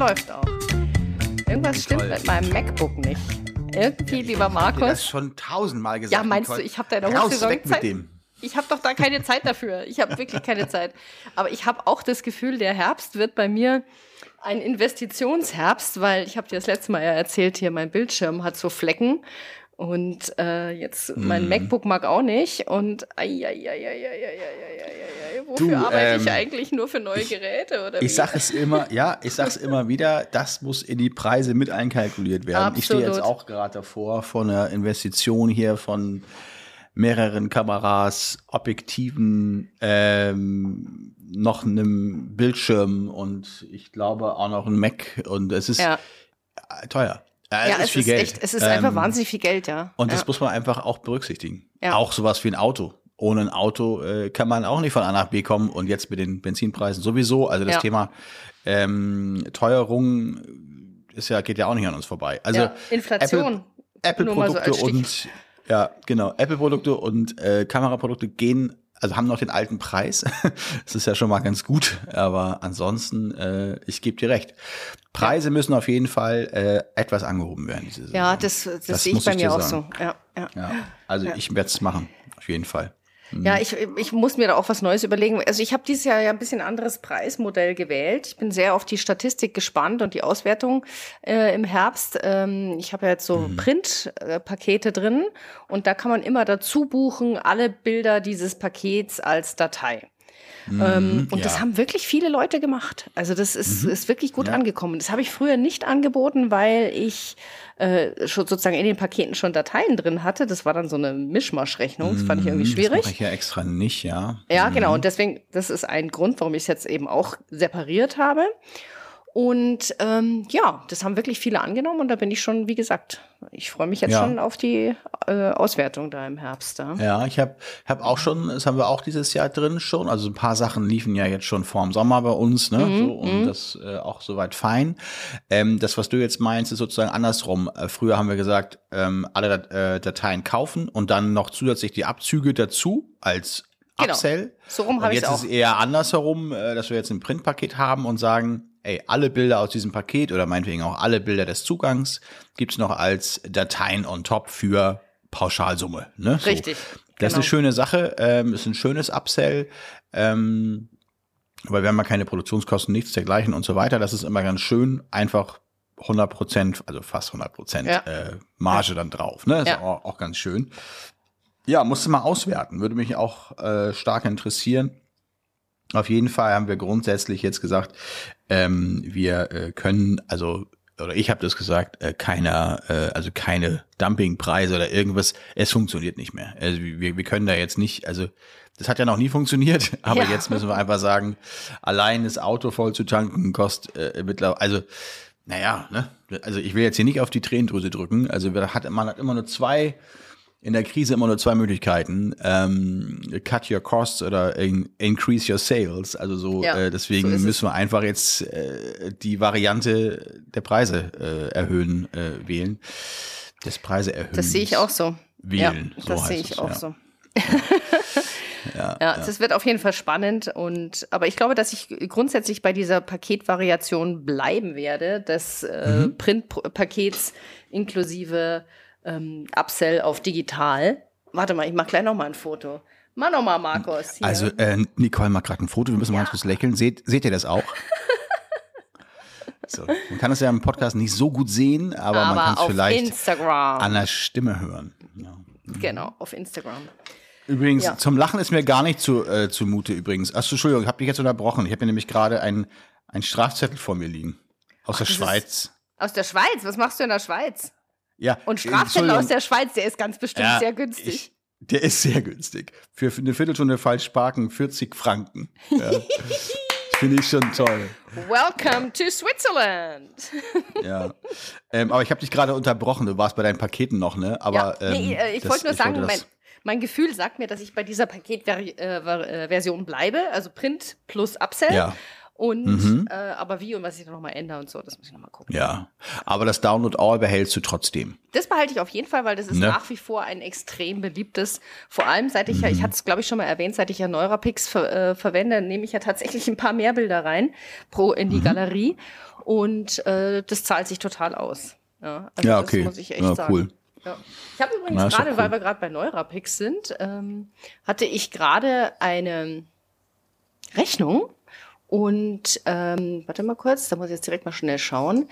läuft auch. Irgendwas stimmt mit meinem MacBook nicht. Irgendwie, lieber Ich hab dir das Markus. schon tausendmal gesagt. Ja, meinst du, ich habe da in der Hochsaison weg mit Zeit? dem. Ich habe doch da keine Zeit dafür. Ich habe wirklich keine Zeit. Aber ich habe auch das Gefühl, der Herbst wird bei mir ein Investitionsherbst, weil ich habe dir das letzte Mal ja erzählt, hier mein Bildschirm hat so Flecken und äh, jetzt mein. Mhm. MacBook mag auch nicht. Und wofür arbeite ich ähm, eigentlich nur für neue ich, Geräte? Oder ich sage es immer, ja, ich sage es immer wieder, das muss in die Preise mit einkalkuliert werden. Absolut. Ich stehe jetzt auch gerade davor vor einer Investition hier von mehreren Kameras, Objektiven, ähm, noch einem Bildschirm und ich glaube auch noch ein Mac. Und es ist ja. teuer. Äh, ja es ist viel ist Geld. echt, es ist einfach Ähm, wahnsinnig viel Geld, ja. Und ja. das muss man einfach auch berücksichtigen. Ja. Auch sowas wie ein Auto. Ohne ein Auto äh, kann man auch nicht von A nach B kommen und jetzt mit den Benzinpreisen sowieso. Also das Ja. Thema ähm, Teuerung ist ja, geht ja auch nicht an uns vorbei. Also ja, Inflation. So Apple-Produkte Stich- und ja, genau, Apple-Produkte und äh, Kameraprodukte gehen, also haben noch den alten Preis. das ist ja schon mal ganz gut, aber ansonsten, äh, ich gebe dir recht. Preise müssen auf jeden Fall äh, etwas angehoben werden. Diese Saison. Ja, das, das, Das sehe ich bei ich mir auch sagen. so. Ja, ja. Ja, also Ja. ich werde es machen, auf jeden Fall. Ja, ich, ich muss mir da auch was Neues überlegen. Also ich habe dieses Jahr ja ein bisschen anderes Preismodell gewählt. Ich bin sehr auf die Statistik gespannt und die Auswertung äh, im Herbst. Ähm, ich habe ja jetzt so Mhm. Printpakete drin und da kann man immer dazu buchen, alle Bilder dieses Pakets als Datei. Ähm, und ja. das haben wirklich viele Leute gemacht. Also das ist, ist wirklich gut Ja. angekommen. Das habe ich früher nicht angeboten, weil ich äh, schon sozusagen in den Paketen schon Dateien drin hatte. Das war dann so eine Mischmaschrechnung. Das fand ich irgendwie Mhm, schwierig. Das mache ich ja extra nicht, ja. Ja, genau. Und deswegen, das ist ein Grund, warum ich es jetzt eben auch separiert habe. Und ähm, ja, das haben wirklich viele angenommen und da bin ich schon, wie gesagt, ich freue mich jetzt Ja. schon auf die äh, Auswertung da im Herbst. Da. Ja, ich habe hab auch schon, das haben wir auch dieses Jahr drin schon. Also ein paar Sachen liefen ja jetzt schon vorm Sommer bei uns, ne? Mhm, so, und das äh, auch soweit fein. Ähm, das, was du jetzt meinst, ist sozusagen andersrum. Äh, früher haben wir gesagt, ähm, alle Dat äh, Dateien kaufen und dann noch zusätzlich die Abzüge dazu als Genau. Upsell. So rum habe ich jetzt ist es eher andersherum, äh, dass wir jetzt ein Printpaket haben und sagen, ey, alle Bilder aus diesem Paket oder meinetwegen auch alle Bilder des Zugangs gibt's noch als Dateien on top für Pauschalsumme. Ne? So. Richtig. Das ist genau. eine schöne Sache, ähm, ist ein schönes Upsell, ähm, weil wir haben ja keine Produktionskosten, nichts dergleichen und so weiter. Das ist immer ganz schön, einfach 100 Prozent, also fast 100 Prozent Ja. äh, Marge dann drauf. Ne? Ist Ja. auch, auch ganz schön. Ja, musste mal auswerten, würde mich auch äh, stark interessieren. Auf jeden Fall haben wir grundsätzlich jetzt gesagt, ähm, wir äh, können, also oder ich habe das gesagt, äh, keiner, äh, also keine Dumpingpreise oder irgendwas. Es funktioniert nicht mehr. Also wir, wir können da jetzt nicht, also das hat ja noch nie funktioniert, aber Ja. jetzt müssen wir einfach sagen, allein das Auto voll zu tanken kostet äh, mittlerweile, also naja, ne? Also ich will jetzt hier nicht auf die Tränendrüse drücken. Also wir hat, man hat immer nur zwei, in der Krise immer nur zwei Möglichkeiten. Ähm, cut your costs oder in, increase your sales. Also so, Ja, äh, deswegen so müssen wir einfach jetzt äh, die Variante der Preise äh, erhöhen, äh, wählen. Des Preise erhöhen. Das sehe ich auch so. Wählen, ja, so das sehe ich es, auch ja. so. Ja, Ja, das wird auf jeden Fall spannend und aber ich glaube, dass ich grundsätzlich bei dieser Paketvariation bleiben werde, des äh, Mhm. Printpakets inklusive ähm, Upsell auf digital. Warte mal, ich mache gleich noch mal ein Foto. Mach noch mal, Markus. Hier. Also äh, Nicole macht gerade ein Foto, wir müssen mal ganz kurz lächeln. Seht, seht ihr das auch? so, man kann es ja im Podcast nicht so gut sehen, aber, man kann es vielleicht Instagram. an der Stimme hören. Ja. Genau, auf Instagram. Übrigens, Ja. zum Lachen ist mir gar nicht zu, äh, zumute übrigens. Achso, Entschuldigung, ich habe dich jetzt unterbrochen. Ich habe mir nämlich gerade einen ein Strafzettel vor mir liegen. Aus der das ist- Schweiz. Aus der Schweiz, was machst du in der Schweiz? Ja. Und Strafzettel aus der Schweiz, der ist ganz bestimmt Ja, sehr günstig. Ich, der ist sehr günstig. Für, eine Viertelstunde falsch parken 40 Franken. Ja. Finde ich schon toll. Welcome to Switzerland. Ja. ähm, aber ich habe dich gerade unterbrochen. Du warst bei deinen Paketen noch, ne? Aber ja, nee, ähm, äh, ich das- wollte nur sagen, das- mein, mein Gefühl sagt mir, dass ich bei dieser Paketversion bleibe, also Print plus Upsell. Ja. Und Mhm. äh, aber wie und was ich da nochmal ändere und so, das muss ich nochmal gucken. Ja. Aber das Download All behältst du trotzdem. Das behalte ich auf jeden Fall, weil das ist Ne? nach wie vor ein extrem beliebtes. Vor allem seit ich ja, Mhm. ich hatte es glaube ich schon mal erwähnt, seit ich ja Neurapix ver, äh, verwende, nehme ich ja tatsächlich ein paar mehr Bilder rein pro in die Mhm. Galerie. Und äh, das zahlt sich total aus. Ja, also Ja, okay. das muss ich echt Ja, sagen. cool. Ja. Ich habe übrigens gerade, cool. weil wir gerade bei Neurapix sind, ähm, hatte ich gerade eine Rechnung und ähm, warte mal kurz, da muss ich jetzt direkt mal schnell schauen.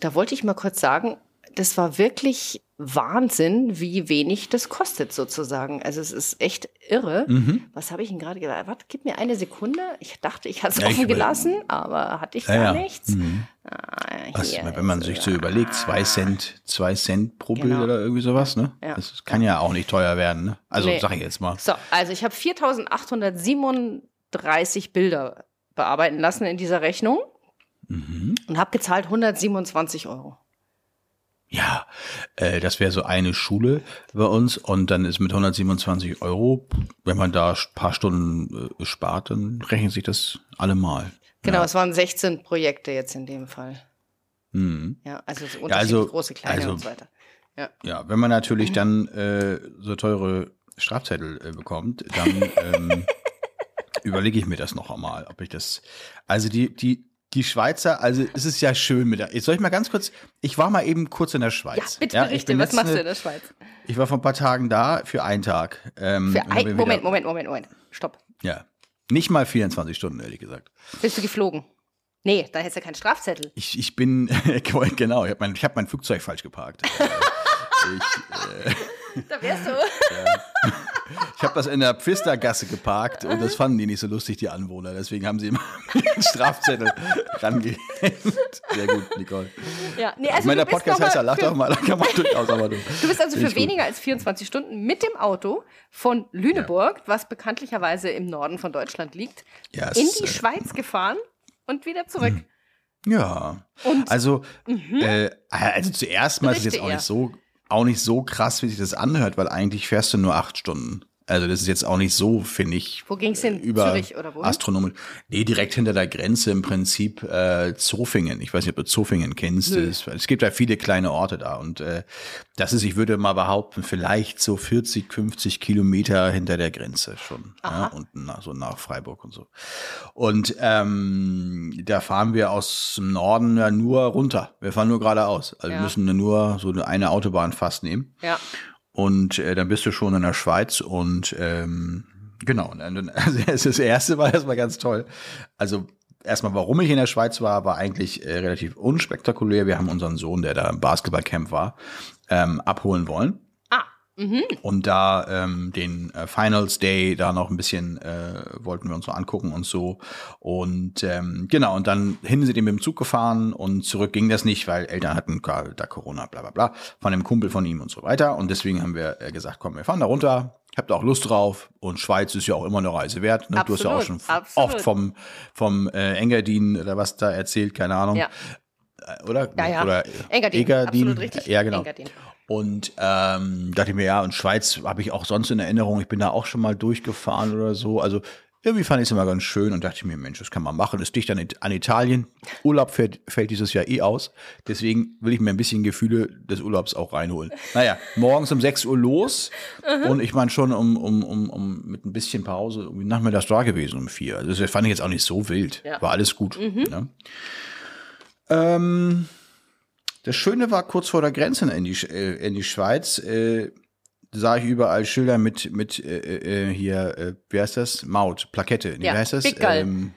Da wollte ich mal kurz sagen, das war wirklich Wahnsinn, wie wenig das kostet sozusagen. Also es ist echt irre. Mhm. Was habe ich denn gerade gesagt? Warte, gib mir eine Sekunde. Ich dachte, ich hatte es Ja, offen gelassen, aber hatte ich Ja, gar ja. nichts. Mhm. Ah, hier wenn man sich so überlegt, zwei Cent, zwei Cent pro Bild Genau. oder irgendwie sowas, ne? Das kann ja auch nicht teuer werden, ne? Also Nee. sag ich jetzt mal. So, also ich habe 4837 Bilder bearbeiten lassen in dieser Rechnung Mhm. und habe gezahlt 127 Euro. Ja, äh, das wäre so eine Schule bei uns und dann ist mit 127 Euro, wenn man da ein paar Stunden äh, spart, dann rechnet sich das allemal. Genau, Ja. es waren 16 Projekte jetzt in dem Fall. Mhm. Ja, also so Ja, unterschiedlich also- große, kleine also- und so weiter. Ja, wenn man natürlich dann äh, so teure Strafzettel äh, bekommt, dann ähm, überlege ich mir das noch einmal, ob ich das. Also die, die, die Schweizer, also es ist ja schön mit der. Jetzt soll ich mal ganz kurz, ich war mal eben kurz in der Schweiz. Ja, bitte ich berichte, was machst du in der Schweiz? Ich war vor ein paar Tagen da für einen Tag. Ähm, Für ein, Moment, Moment, Moment, Moment. Stopp. Ja. Nicht mal 24 Stunden, ehrlich gesagt. Bist du geflogen? Nee, da hättest du keinen Strafzettel. Ich, ich bin, genau, ich habe mein, ich hab mein Flugzeug falsch geparkt. ich Da wärst du. ich habe das in der Pfistergasse geparkt und das fanden die nicht so lustig, die Anwohner. Deswegen haben sie immer einen Strafzettel rangehängt. Sehr gut, Nicole. Ja, nee, also meine, der du bist Podcast heißt ja Lach doch mal, da kann man durchaus aber du. Du bist also für weniger als 24 Stunden mit dem Auto von Lüneburg, was bekanntlicherweise im Norden von Deutschland liegt, Ja, es in die äh, Schweiz gefahren und wieder zurück. Ja. Und Also, äh, also zuerst mal ist es jetzt auch eher. nicht so, auch nicht so krass, wie sich das anhört, weil eigentlich fährst du nur acht Stunden. Also das ist jetzt auch nicht so, finde ich. Wo ging's hin? Über Zürich oder wohin? Astronomisch. Nee, direkt hinter der Grenze im Prinzip äh, Zofingen. Ich weiß nicht, ob du Zofingen kennst. Es, es gibt ja viele kleine Orte da. Und äh, das ist, ich würde mal behaupten, vielleicht so 40, 50 Kilometer hinter der Grenze schon. Ja, und nach, so nach Freiburg und so. Und ähm, da fahren wir aus dem Norden ja nur runter. Wir fahren nur geradeaus. Also Ja. wir müssen nur so eine Autobahn fast nehmen. Ja. Und äh, dann bist du schon in der Schweiz und ähm, genau. Also das erste war erstmal ganz toll. Also erstmal, warum ich in der Schweiz war, war eigentlich äh, relativ unspektakulär. Wir haben unseren Sohn, der da im Basketballcamp war, ähm, abholen wollen mhm. und da ähm, den äh, Finals Day da noch ein bisschen äh, wollten wir uns so angucken und so und ähm, genau und dann hin sind wir mit dem Zug gefahren und zurück ging das nicht, weil Eltern hatten da Corona bla bla bla von dem Kumpel von ihm und so weiter und deswegen haben wir äh, gesagt, komm, wir fahren da runter. Habt auch Lust drauf und Schweiz ist ja auch immer eine Reise wert. Ne? Du hast ja auch Absolut, schon absolut. oft vom vom äh, Engadin oder was da erzählt, keine Ahnung. Ja. Äh, Oder? Ja, ja. Oder Engadin, Engadin. absolut richtig. Ja, genau. Engadin. Und ähm, dachte ich mir, ja, und Schweiz habe ich auch sonst in Erinnerung. Ich bin da auch schon mal durchgefahren oder so. Also irgendwie fand ich es immer ganz schön und dachte ich mir, Mensch, das kann man machen. Ist dicht an, It- an Italien. Urlaub fällt, fällt dieses Jahr eh aus. Deswegen will ich mir ein bisschen Gefühle des Urlaubs auch reinholen. Naja, morgens um 6 Uhr los und ich meine schon um, um, um, um mit ein bisschen Pause irgendwie nachmittags da gewesen um vier. Also das fand ich jetzt auch nicht so wild. Ja. War alles gut. Ne? Ähm, das Schöne war kurz vor der Grenze in die, äh, in die Schweiz, äh, sah ich überall Schilder mit, mit äh, äh, hier, äh, wie heißt das? Maut, Plakette. Nee, Ja, wie heißt das? Ähm,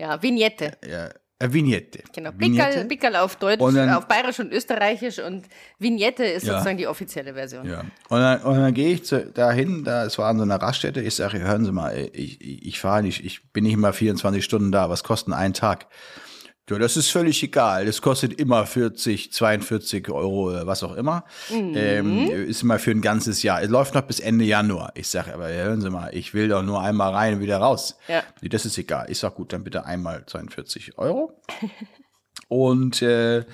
Ja, Vignette. ja, äh, Vignette. Genau. Vignette. Pickerl, Pickerl auf Deutsch, dann- auf Bayerisch und Österreichisch und Vignette ist Ja. sozusagen die offizielle Version. Ja. Und dann, und dann gehe ich zu, dahin, da, es war an so einer Raststätte, ich sage, hören Sie mal, ich, ich, ich fahre nicht, ich bin nicht immer 24 Stunden da, was kostet ein Tag? Ja, das ist völlig egal. Das kostet immer 40, 42 Euro was auch immer. Mhm. Ähm, ist immer für ein ganzes Jahr. Es läuft noch bis Ende Januar. Ich sage, aber hören Sie mal, ich will doch nur einmal rein und wieder raus. Ja. Nee, das ist egal. Ich sag gut, dann bitte einmal 42 Euro. und äh,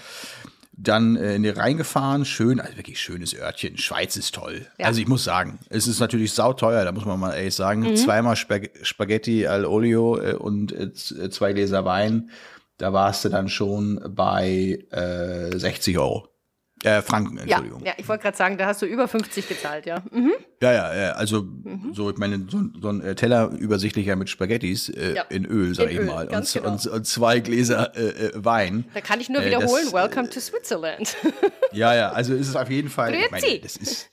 dann äh, in die reingefahren, schön, also wirklich schönes Örtchen. Schweiz ist toll. Ja. Also ich muss sagen, es ist natürlich sauteuer, da muss man mal ehrlich sagen. Mhm. Zweimal Spag Spaghetti al Olio äh, und äh, äh, zwei Gläser Wein. Da warst du dann schon bei äh, 60 Euro. Äh, Franken, Ja, Entschuldigung. ja, ich wollte gerade sagen, da hast du über 50 gezahlt, ja. Mhm. Ja, ja, ja, also Mhm. so, ich meine, so, so ein äh, Teller übersichtlicher mit Spaghettis äh, Ja. in Öl, sag In ich Öl, mal, und, genau. und, und zwei Gläser äh, äh, Wein. Da kann ich nur Äh, wiederholen, das, welcome to Switzerland. Ja, ja, also ist es auf jeden Fall. Ich meine, das ist.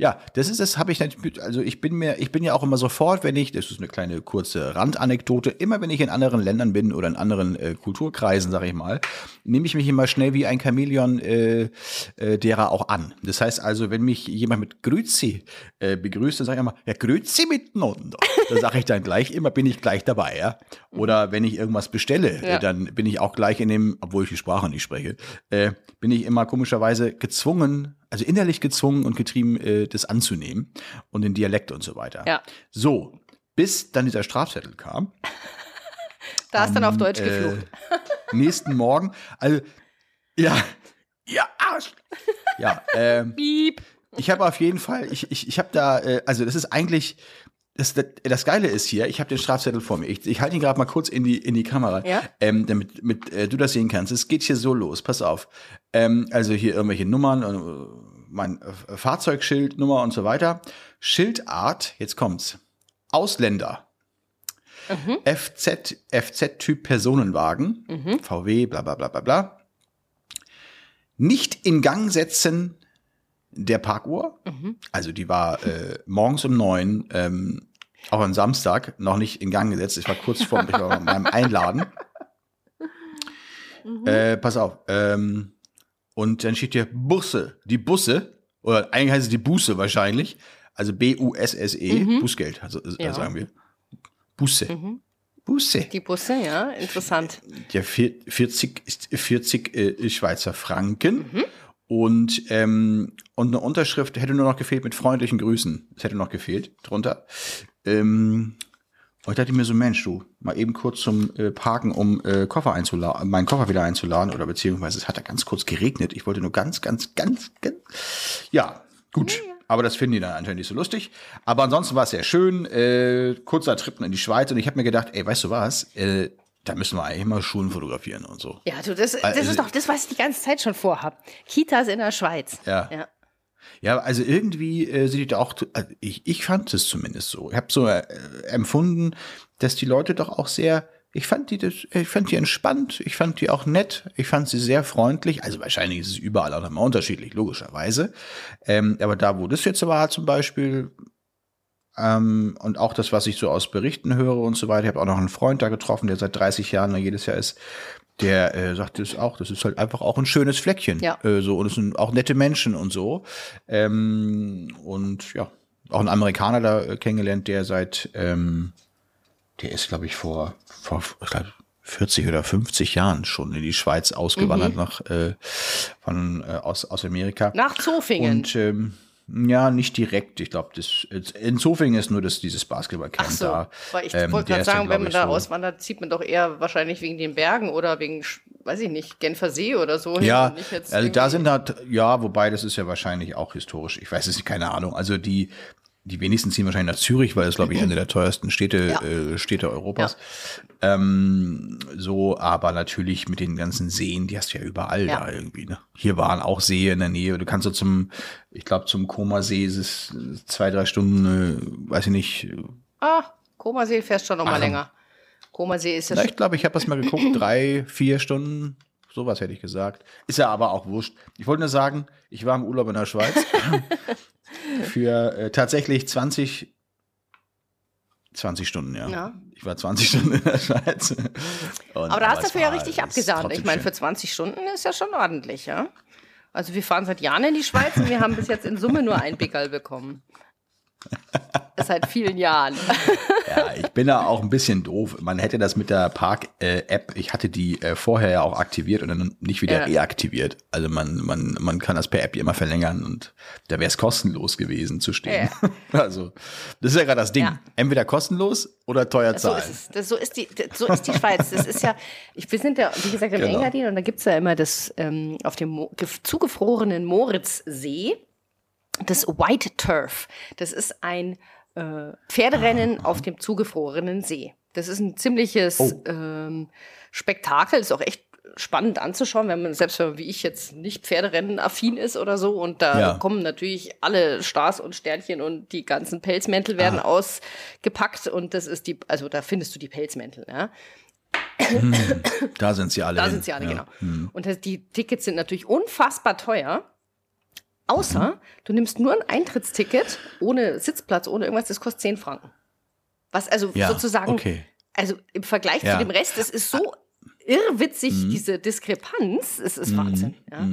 Ja, das ist das habe ich natürlich, also ich bin mir, ich bin ja auch immer sofort, wenn ich, das ist eine kleine kurze Randanekdote, immer wenn ich in anderen Ländern bin oder in anderen äh, Kulturkreisen, sag ich mal, nehme ich mich immer schnell wie ein Chamäleon äh, äh, derer auch an. Das heißt also, wenn mich jemand mit Grüezi äh, begrüßt, dann sage ich immer, ja, Grüezi miteinander. Da sage ich dann gleich immer, bin ich gleich dabei, ja. Oder wenn ich irgendwas bestelle, Ja. äh, dann bin ich auch gleich in dem, obwohl ich die Sprache nicht spreche, äh, bin ich immer komischerweise gezwungen, also innerlich gezwungen und getrieben, äh, das anzunehmen und den Dialekt und so weiter. Ja. So, bis dann dieser Strafzettel kam, Da ist dann auf Deutsch äh, geflucht. nächsten Morgen, also, ja, ja, Arsch. Ja, ähm, Piep. ich habe auf jeden Fall, ich, ich, ich habe da, äh, also das ist eigentlich, das, das, das Geile ist hier, ich habe den Strafzettel vor mir. Ich, ich halte ihn gerade mal kurz in die, in die Kamera, Ja. ähm, damit mit, äh, du das sehen kannst. Es geht hier so los, pass auf. Ähm, also hier irgendwelche Nummern, äh, mein äh, Fahrzeugschildnummer und so weiter. Schildart, jetzt kommt's. Ausländer. FZ, FZ-Typ Personenwagen, VW, bla bla bla bla bla. Nicht in Gang setzen der Parkuhr. Also die war äh, morgens um neun, ähm, auch am Samstag, noch nicht in Gang gesetzt. Ich war kurz vor ich war beim Einladen. Äh, pass auf. Ähm, und dann steht hier Busse. Die Busse, oder eigentlich heißt es die Busse wahrscheinlich. Also B-U-S-S-E, Bußgeld, also, äh, Ja. sagen wir. Busse. Busse. Die Busse, ja, interessant. Ja, vier- 40, ist 40 äh, Schweizer Franken. Mhm. Und, ähm, und eine Unterschrift hätte nur noch gefehlt mit freundlichen Grüßen. Das hätte noch gefehlt drunter. Ähm, und ich dachte mir so, Mensch, du, mal eben kurz zum äh, Parken, um äh, Koffer einzuladen, meinen Koffer wieder einzuladen, oder beziehungsweise es hat da ganz kurz geregnet. Ich wollte nur ganz, ganz, ganz, ganz. Ja, gut. Aber das finden die dann anscheinend nicht so lustig. Aber ansonsten war es sehr schön. Äh, kurzer Trip in die Schweiz und ich habe mir gedacht, ey, weißt du was? Äh, da müssen wir eigentlich mal Schulen fotografieren und so. Ja, du, das, das Also- ist doch das, was ich die ganze Zeit schon vorhab. Kitas in der Schweiz. Ja. ja. Ja, also irgendwie äh, sind die da auch, also ich, ich fand es zumindest so. Ich habe so äh, empfunden, dass die Leute doch auch sehr, ich fand die, das, ich fand die entspannt, ich fand die auch nett, ich fand sie sehr freundlich. Also wahrscheinlich ist es überall auch nochmal unterschiedlich, logischerweise. Ähm, aber da, wo das jetzt war zum Beispiel, ähm, und auch das, was ich so aus Berichten höre und so weiter, ich habe auch noch einen Freund da getroffen, der seit 30 Jahren jedes Jahr ist, der äh, sagt das auch, das ist halt einfach auch ein schönes Fleckchen. Ja. Äh, so, und es sind auch nette Menschen und so. Ähm, und ja, auch ein Amerikaner da äh, kennengelernt, der seit, ähm, der ist, glaube ich, vor, vor ich glaub, 40 oder 50 Jahren schon in die Schweiz ausgewandert nach äh, von äh, aus, aus Amerika. Nach Zofingen. Und ähm, ja, nicht direkt. Ich glaube, das in Zofingen ist nur das, dieses Basketballcamp so, da. weil ich Ähm, wollte gerade sagen, wenn man da so- auswandert, zieht man doch eher wahrscheinlich wegen den Bergen oder wegen, weiß ich nicht, Genfer See oder so. Ja, und nicht jetzt also da sind halt, ja, wobei das ist ja wahrscheinlich auch historisch. Ich weiß es nicht, keine Ahnung. Also die, die wenigsten ziehen wahrscheinlich nach Zürich, weil es, glaube ich, eine der teuersten Städte, Ja. äh, Städte Europas. Ähm, so, aber natürlich mit den ganzen Seen, die hast du ja überall Ja. da irgendwie. Ne? Hier waren auch Seen in der Nähe. Du kannst so zum, ich glaube, zum Koma-See ist es zwei, drei Stunden, äh, weiß ich nicht. Ah, Komasee fährst schon noch mal Ach. länger. Komasee ist ja ich glaube, ich habe das mal geguckt, drei, vier Stunden. Sowas hätte ich gesagt. Ist ja aber auch wurscht. Ich wollte nur sagen, ich war im Urlaub in der Schweiz für äh, tatsächlich 20, 20 Stunden, ja. Ja. Ich war 20 Stunden in der Schweiz. Und, Aber da hast du dafür ja richtig abgesahnt. Ich meine, für 20 Stunden ist ja schon ordentlich, ja. Also wir fahren seit Jahren in die Schweiz und wir haben bis jetzt in Summe nur ein Pickerl bekommen. Seit vielen Jahren. Ja, ich bin da auch ein bisschen doof. Man hätte das mit der Park-App, ich hatte die äh, vorher ja auch aktiviert und dann nicht wieder Ja. reaktiviert. Also man, man, man kann das per App immer verlängern und da wäre es kostenlos gewesen zu stehen. Also, das ist ja gerade das Ding. Ja. Entweder kostenlos oder teuer So zahlen. ist es. Das, so, ist die, so ist die Schweiz. Das ist ja, ich, wir sind ja, wie gesagt, im Genau. Engadin und da gibt's ja immer das ähm, auf dem Mo gef- zugefrorenen Moritzsee, das White Turf. Das ist ein äh, Pferderennen auf dem zugefrorenen See. Das ist ein ziemliches Oh. ähm, Spektakel, ist auch echt spannend anzuschauen, wenn man selbst wenn man, wie ich jetzt nicht Pferderennen affin ist oder so und da Ja. kommen natürlich alle Stars und Sternchen und die ganzen Pelzmäntel werden Ah. ausgepackt und das ist die, also da findest du die Pelzmäntel, ja. Da sind sie alle. Da hin. sind sie alle, ja. Hm. genau. Und das, die Tickets sind natürlich unfassbar teuer. Außer Mhm. du nimmst nur ein Eintrittsticket ohne Sitzplatz, ohne irgendwas, das kostet 10 Franken. Was also Ja, sozusagen, okay. also im Vergleich Ja. zu dem Rest, das ist so irrwitzig, Mhm. diese Diskrepanz, es ist Wahnsinn. Ja.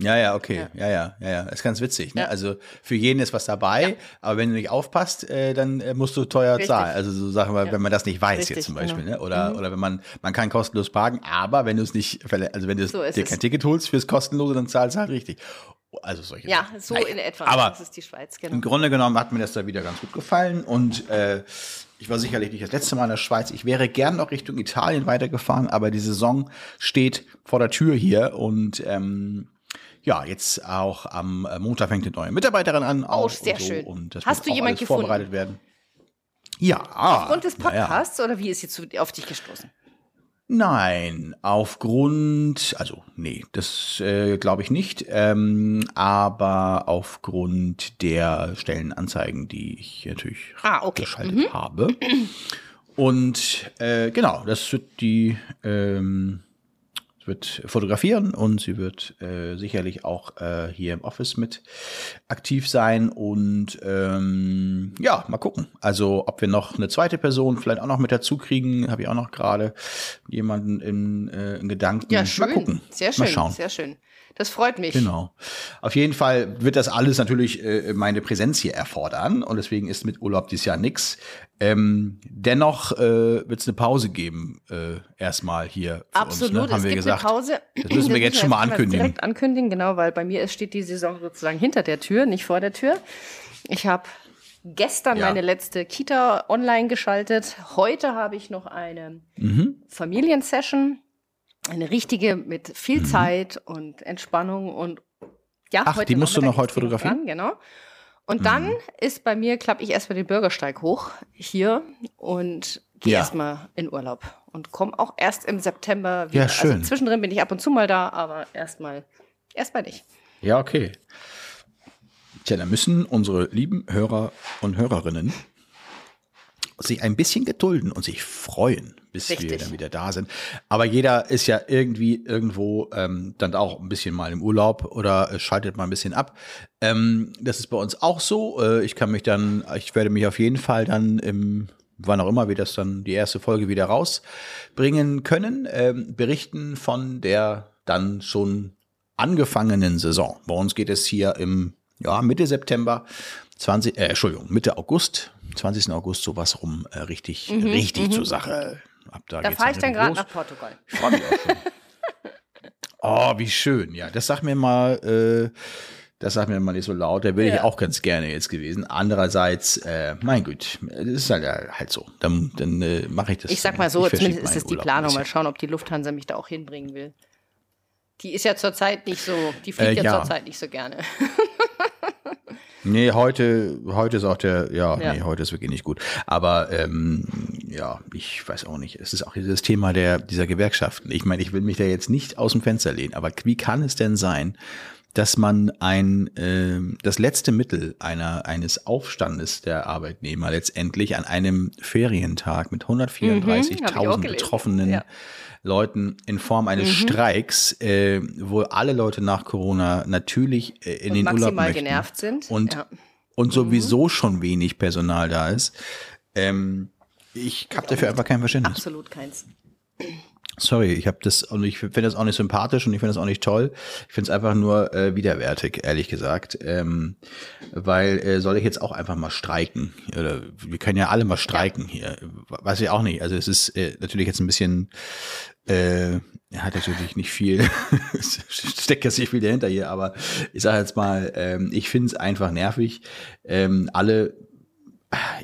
Ja, ja, okay. Ja, ja, ja, ja. Ist ganz witzig. Ne? Ja. Also für jeden ist was dabei, aber wenn du nicht aufpasst, äh, dann äh, musst du teuer Richtig. zahlen. Also so Sachen, wir, Ja. wenn man das nicht weiß Richtig, jetzt zum Beispiel, genau. ne? Oder oder wenn man man kann kostenlos parken, aber wenn du es nicht, also wenn du So dir es. kein Ticket holst fürs kostenlose, dann zahlst du halt richtig. Also solche. Ja, Sachen. so Naja, in etwa. Aber das ist die Schweiz, genau. im Grunde genommen hat mir das da wieder ganz gut gefallen und äh, ich war sicherlich nicht das letzte Mal in der Schweiz. Ich wäre gern noch Richtung Italien weitergefahren, aber die Saison steht vor der Tür hier und ähm, ja, jetzt auch am Montag fängt eine neue Mitarbeiterin an. auch Oh, sehr so, schön. Und das Hast du jemand gefunden? vorbereitet werden. Ja. Aufgrund des ja, ja. Podcasts oder wie ist so auf dich gestoßen? Nein, aufgrund, also nee, das äh, glaube ich nicht, ähm, aber aufgrund der Stellenanzeigen, die ich natürlich Ah, okay. geschaltet habe. Und äh, genau, das wird die ähm, sie wird fotografieren und sie wird äh, sicherlich auch äh, hier im Office mit aktiv sein und ähm, ja, mal gucken. Also ob wir noch eine zweite Person vielleicht auch noch mit dazu kriegen, habe ich auch noch gerade jemanden in, äh, in Gedanken. Ja, schön. Mal gucken. Sehr schön, Mal schauen. sehr schön. Das freut mich. Genau. Auf jeden Fall wird das alles natürlich äh, meine Präsenz hier erfordern und deswegen ist mit Urlaub dieses Jahr nix. Ähm, dennoch äh, wird es eine Pause geben, äh, erstmal hier Absolut, uns, ne? haben es wir gibt gesagt. eine Pause. Das müssen wir jetzt schon mal ankündigen. Direkt ankündigen, genau, weil bei mir steht die Saison sozusagen hinter der Tür, nicht vor der Tür. Ich habe gestern Ja. meine letzte Kita online geschaltet. Heute habe ich noch eine Mhm. Familiensession, eine richtige mit viel Zeit und Entspannung und ja, Mhm. Ach, heute die musst du noch heute fotografieren? Mhm. Dran, genau. Und dann ist bei mir, klappe ich erstmal den Bürgersteig hoch hier und gehe Ja. erstmal in Urlaub und komme auch erst im September wieder. Ja, schön. Also zwischendrin bin ich ab und zu mal da, aber erstmal erstmal nicht. Ja, okay. Tja, dann müssen unsere lieben Hörer und Hörerinnen sich ein bisschen gedulden und sich freuen, bis wir Richtig. dann wieder da sind. Aber jeder ist ja irgendwie irgendwo ähm, dann auch ein bisschen mal im Urlaub oder äh, schaltet mal ein bisschen ab. Ähm, das ist bei uns auch so. Äh, ich kann mich dann, ich werde mich auf jeden Fall dann im wann auch immer wir das dann die erste Folge wieder rausbringen können, ähm, berichten von der dann schon angefangenen Saison. Bei uns geht es hier im ja, Mitte September, 20, äh, Entschuldigung, Mitte August, 20. August sowas rum, äh, richtig, richtig zur Sache. Ab da Mhm, Da fahre ich dann gerade nach Portugal. Ich freue mich auch schon. oh, wie schön. Ja, das sag mir mal, äh, das sag mir mal nicht so laut. Da wäre ich Ja. auch ganz gerne jetzt gewesen. Andererseits, äh, mein Gott, das ist halt, äh, halt so. Dann, dann äh, mache ich das. Ich sag mal so, Ich zumindest ist es die Planung. Mal schauen, ob die Lufthansa mich da auch hinbringen will. Die ist ja zurzeit nicht so, die fliegt Äh, ja, ja. zurzeit nicht so gerne. Nee, heute, heute ist auch der, ja, Ja. nee, heute ist wirklich nicht gut. Aber ähm, ja, ich weiß auch nicht. Es ist auch dieses Thema der dieser Gewerkschaften. Ich meine, ich will mich da jetzt nicht aus dem Fenster lehnen, aber wie kann es denn sein, dass man ein ähm, das letzte Mittel einer eines Aufstandes der Arbeitnehmer letztendlich an einem Ferientag mit Mhm, hab ich auch 134.000 gelesen. Betroffenen Ja. Leuten in Form eines Mhm. Streiks, äh, wo alle Leute nach Corona natürlich äh, in Und den Urlaub maximal möchten genervt sind. und, Ja. und sowieso schon wenig Personal da ist. Ähm, ich habe dafür einfach kein Verständnis. Absolut keins. Sorry, ich habe das und ich finde das auch nicht sympathisch und ich finde das auch nicht toll. Ich finde es einfach nur äh, widerwärtig, ehrlich gesagt. Ähm, weil äh, soll ich jetzt auch einfach mal streiken? Oder wir können ja alle mal streiken hier. Weiß ich auch nicht. Also es ist äh, natürlich jetzt ein bisschen äh, er hat natürlich nicht viel, es steckt jetzt nicht viel dahinter hier, aber ich sage jetzt mal, ähm, ich finde es einfach nervig. Ähm, alle,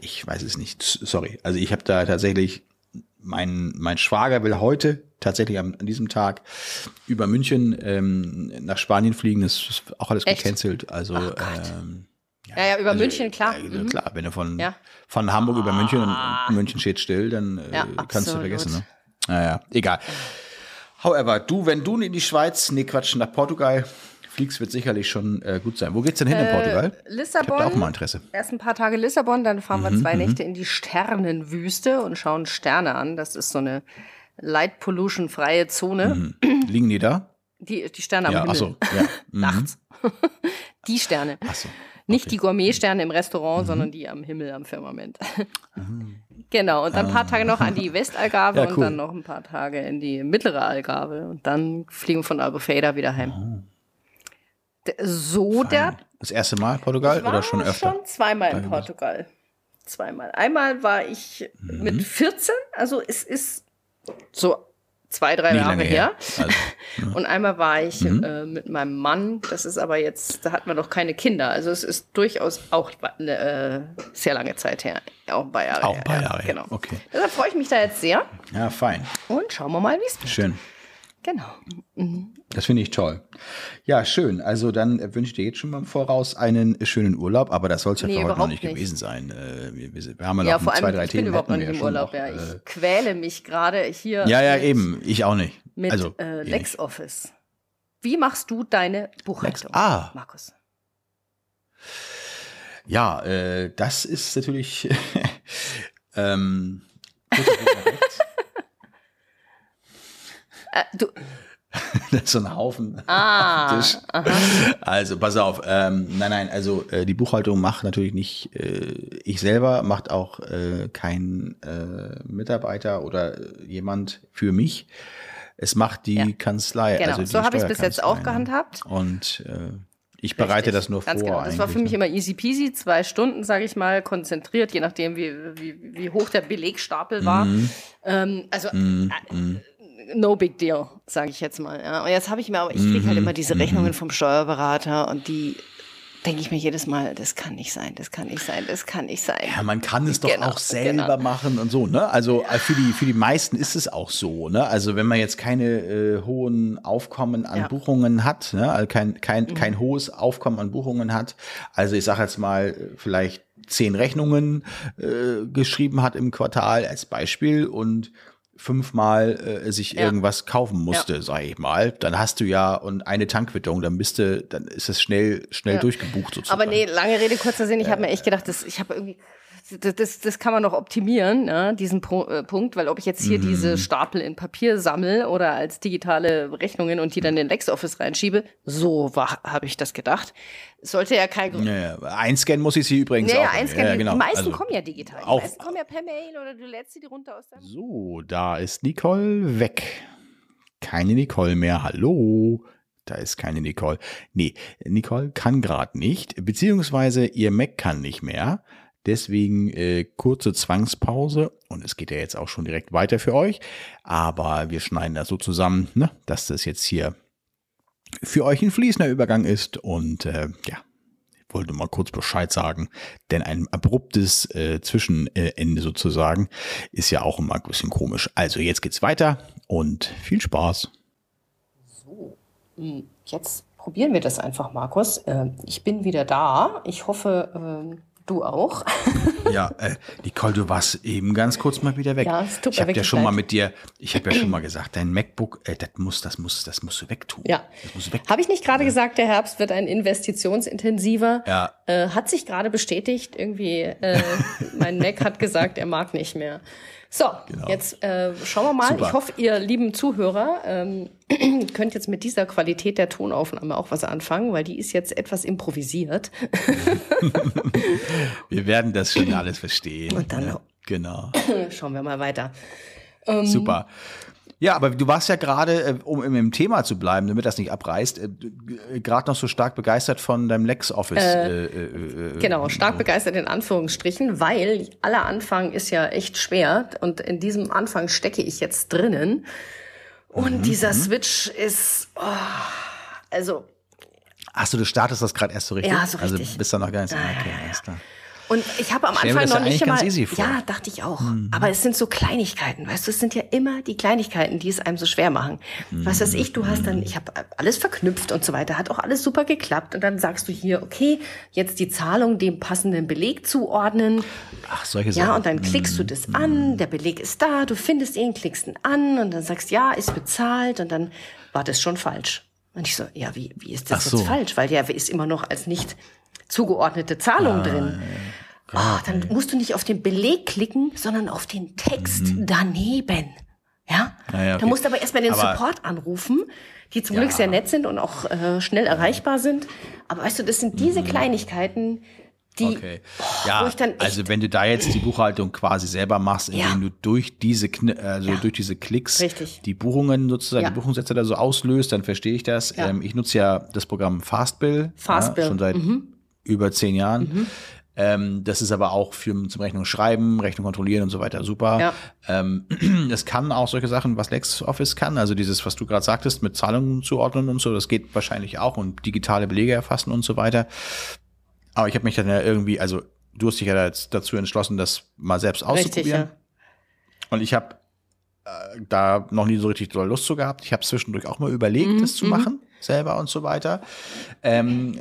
ich weiß es nicht, sorry. Also ich habe da tatsächlich, mein, mein Schwager will heute tatsächlich an diesem Tag über München ähm, nach Spanien fliegen. Das ist auch alles Echt? gecancelt. Also ähm, Ja, ja, über München, klar. äh, Mhm. Klar, wenn du von, Ja. von Hamburg über München und München steht still, dann äh, Ja, kannst du vergessen. Ne? Naja, egal. However, du, wenn du in die Schweiz, nee, Quatsch, nach Portugal fliegst, wird sicherlich schon äh, gut sein. Wo geht's denn hin in Portugal? Lissabon. Ich da auch mal Interesse. Erst ein paar Tage Lissabon, dann fahren wir zwei Nächte in die Sternenwüste und schauen Sterne an. Das ist so eine Light Pollution freie Zone. Liegen die da? Die, die Sterne am Ja, Himmel. achso. Ja. Mhm. Nachts. die Sterne. Ach so, Nicht okay. die Gourmetsterne im Restaurant, sondern die am Himmel, am Firmament. genau, und dann ein paar Tage noch an die Westalgarve Ja, und cool. dann noch ein paar Tage in die mittlere Algarve. Und dann fliegen wir von Albufeira wieder heim. So der Das erste Mal Portugal ich war oder schon öfter? schon zweimal in Portugal. Zweimal. Einmal war ich Mhm. mit 14, also es ist so zwei, drei Nicht Jahre her. her. Also, Und einmal war ich Mhm. äh, mit meinem Mann, das ist aber jetzt, da hatten wir noch keine Kinder. Also es ist durchaus auch eine äh, sehr lange Zeit her. Auch ein paar Jahre Auch ein paar ja, Jahre her. Genau. Okay. Deshalb freue ich mich da jetzt sehr ja, fein. und schauen wir mal, wie es wird. Schön. Genau. Das finde ich toll. Ja, schön. Also dann äh, wünsche ich dir jetzt schon mal im Voraus einen schönen Urlaub, aber das soll es ja Nee, für heute noch nicht, nicht. gewesen sein. Äh, wir, wir, haben ja noch Ja, vor zwei, allem, drei ich bin Themen. überhaupt noch nicht im Urlaub. schon Ja. noch, Ich quäle mich gerade hier. äh, ja, ja, eben. Ich auch nicht. Mit also, äh, eh. LexOffice. Wie machst du deine Buchhaltung, Ah. Markus? Ja, äh, das ist natürlich ähm, kurzer Blick nach rechts. Äh, du, Das ist so ein Haufen. ah. Also, pass auf. Ähm, nein, nein, also äh, die Buchhaltung macht natürlich nicht äh, ich selber, macht auch äh, kein äh, Mitarbeiter oder äh, jemand für mich. Es macht die Ja. Kanzlei. genau. also so habe ich es bis jetzt auch ne? gehandhabt. Und ich bereite Richtig, das nur vor. Genau. Das war für mich ne? immer easy peasy, zwei Stunden, sage ich mal, konzentriert, je nachdem, wie, wie, wie hoch der Belegstapel war. Mhm. Ähm, also äh, no big deal, sage ich jetzt mal. Ja. Und jetzt habe ich mir aber, ich kriege Mhm. halt immer diese Rechnungen vom Steuerberater und die denke ich mir jedes Mal, das kann nicht sein, das kann nicht sein, das kann nicht sein. Ja, man kann es doch Genau, auch selber genau. machen und so, ne? Also äh, für die für die meisten ist es auch so, ne? Also wenn man jetzt keine äh, hohen Aufkommen an Ja. Mhm. Buchungen hat, ne? Also kein kein kein hohes Aufkommen an Buchungen hat, also ich sage jetzt mal äh, vielleicht zehn Rechnungen äh, geschrieben hat im Quartal als Beispiel und fünfmal äh, sich Ja. irgendwas kaufen musste, sag ich mal, dann hast du ja und eine Tankwitterung, dann bist du, dann ist es schnell schnell Ja. durchgebucht sozusagen. Aber nee, lange Rede, kurzer Sinn. Ich habe mir echt gedacht, das, ich habe irgendwie, das, das, das kann man noch optimieren, ne, diesen Pro, äh, Punkt, weil ob ich jetzt hier diese Stapel in Papier sammle oder als digitale Rechnungen und die dann in LexOffice reinschiebe, so habe ich das gedacht. Sollte ja kein Grund. Ja, ja. Einscannen muss ich sie übrigens Ja, ja, auch. einscannen. Ja, genau. Die meisten Also, kommen ja digital. Die meisten kommen ja per Mail oder du lädst sie dir runter aus deinem. So, da ist Nicole weg. Keine Nicole mehr. Hallo. Da ist keine Nicole. Nee, Nicole kann gerade nicht, beziehungsweise ihr Mac kann nicht mehr. Deswegen äh, kurze Zwangspause und es geht ja jetzt auch schon direkt weiter für euch. Aber wir schneiden das so zusammen, ne, dass das jetzt hier für euch ein fließender Übergang ist. Und äh, ja, ich wollte mal kurz Bescheid sagen, denn ein abruptes äh, Zwischenende sozusagen ist ja auch immer ein bisschen komisch. Also jetzt geht's weiter und viel Spaß. Jetzt probieren wir das einfach, Markus. Äh, Ich bin wieder da. Ich hoffe, ähm, du auch. Ja, äh, Nicole, du warst eben ganz kurz mal wieder weg. Ja, es tut ich habe ja schon mal mit dir, ich habe ja schon mal gesagt, dein MacBook, äh, das muss, das muss, das musst du wegtun. Ja. Habe ich nicht gerade gesagt, der Herbst wird ein investitionsintensiver? Ja. Äh, hat sich gerade bestätigt. Irgendwie, äh, mein Mac hat gesagt, er mag nicht mehr. So, jetzt äh, schauen wir mal. Genau. Super. Ich hoffe, ihr lieben Zuhörer ähm, könnt jetzt mit dieser Qualität der Tonaufnahme auch was anfangen, weil die ist jetzt etwas improvisiert. Wir werden das schon alles verstehen. Und dann- ja, genau. schauen wir mal weiter. Super. Ja, aber du warst ja gerade, äh, um im- Thema zu bleiben, damit das nicht abreißt, äh, gerade noch so stark begeistert von deinem LexOffice. Äh, äh, äh, Genau, stark begeistert in Anführungsstrichen, weil aller Anfang ist ja echt schwer und in diesem Anfang stecke ich jetzt drinnen. Und dieser Switch ist, oh, also Achso, du startest das gerade erst so richtig? Ja, so Also richtig. bist du noch gar nicht so. Ja, ja, okay, ja, ja. Und ich habe am Stell mir Anfang das noch ja nicht vor. Ja, dachte ich auch. Aber es sind so Kleinigkeiten, weißt du, es sind ja immer die Kleinigkeiten, die es einem so schwer machen. Was weiß ich, du hast dann, ich habe alles verknüpft und so weiter, hat auch alles super geklappt. Und dann sagst du hier, okay, jetzt die Zahlung dem passenden Beleg zuordnen. Ach, solche Sachen. Ja, und dann klickst du das an, der Beleg ist da, du findest ihn, klickst ihn an und dann sagst, ja, ist bezahlt und dann war das schon falsch. Und ich so, ja, wie, wie ist das so. jetzt falsch? Weil der ist immer noch als nicht zugeordnete Zahlung drin. Ah, dann musst du nicht auf den Beleg klicken, sondern auf den Text daneben. Ja? Ah, ja, okay. Da musst du aber erstmal den Aber- Support anrufen, die zum Ja. Glück sehr nett sind und auch äh, schnell erreichbar sind. Aber weißt du, das sind diese Kleinigkeiten, die, Mhm. Okay. Ja, also wenn du da jetzt die Buchhaltung quasi selber machst, indem Ja. du durch diese also durch diese Klicks Richtig. die Buchungen sozusagen, Ja. die Buchungssätze da so auslöst, dann verstehe ich das. Ja. Ähm, ich nutze ja das Programm Fastbill, Fastbill. Ja, schon seit Mhm. über zehn Jahren. Ähm, das ist aber auch für zum Rechnung schreiben, Rechnung kontrollieren und so weiter super. Ja. Ähm, es kann auch solche Sachen, was LexOffice kann, also dieses, was du gerade sagtest, mit Zahlungen zuordnen und so, das geht wahrscheinlich auch und digitale Belege erfassen und so weiter. Aber ich habe mich dann ja irgendwie, also du hast dich ja dazu entschlossen, das mal selbst richtig, auszuprobieren. ja. Und ich habe äh, da noch nie so richtig doll Lust zu gehabt. Ich habe zwischendurch auch mal überlegt, Mhm, das zu machen, selber und so weiter. Ähm,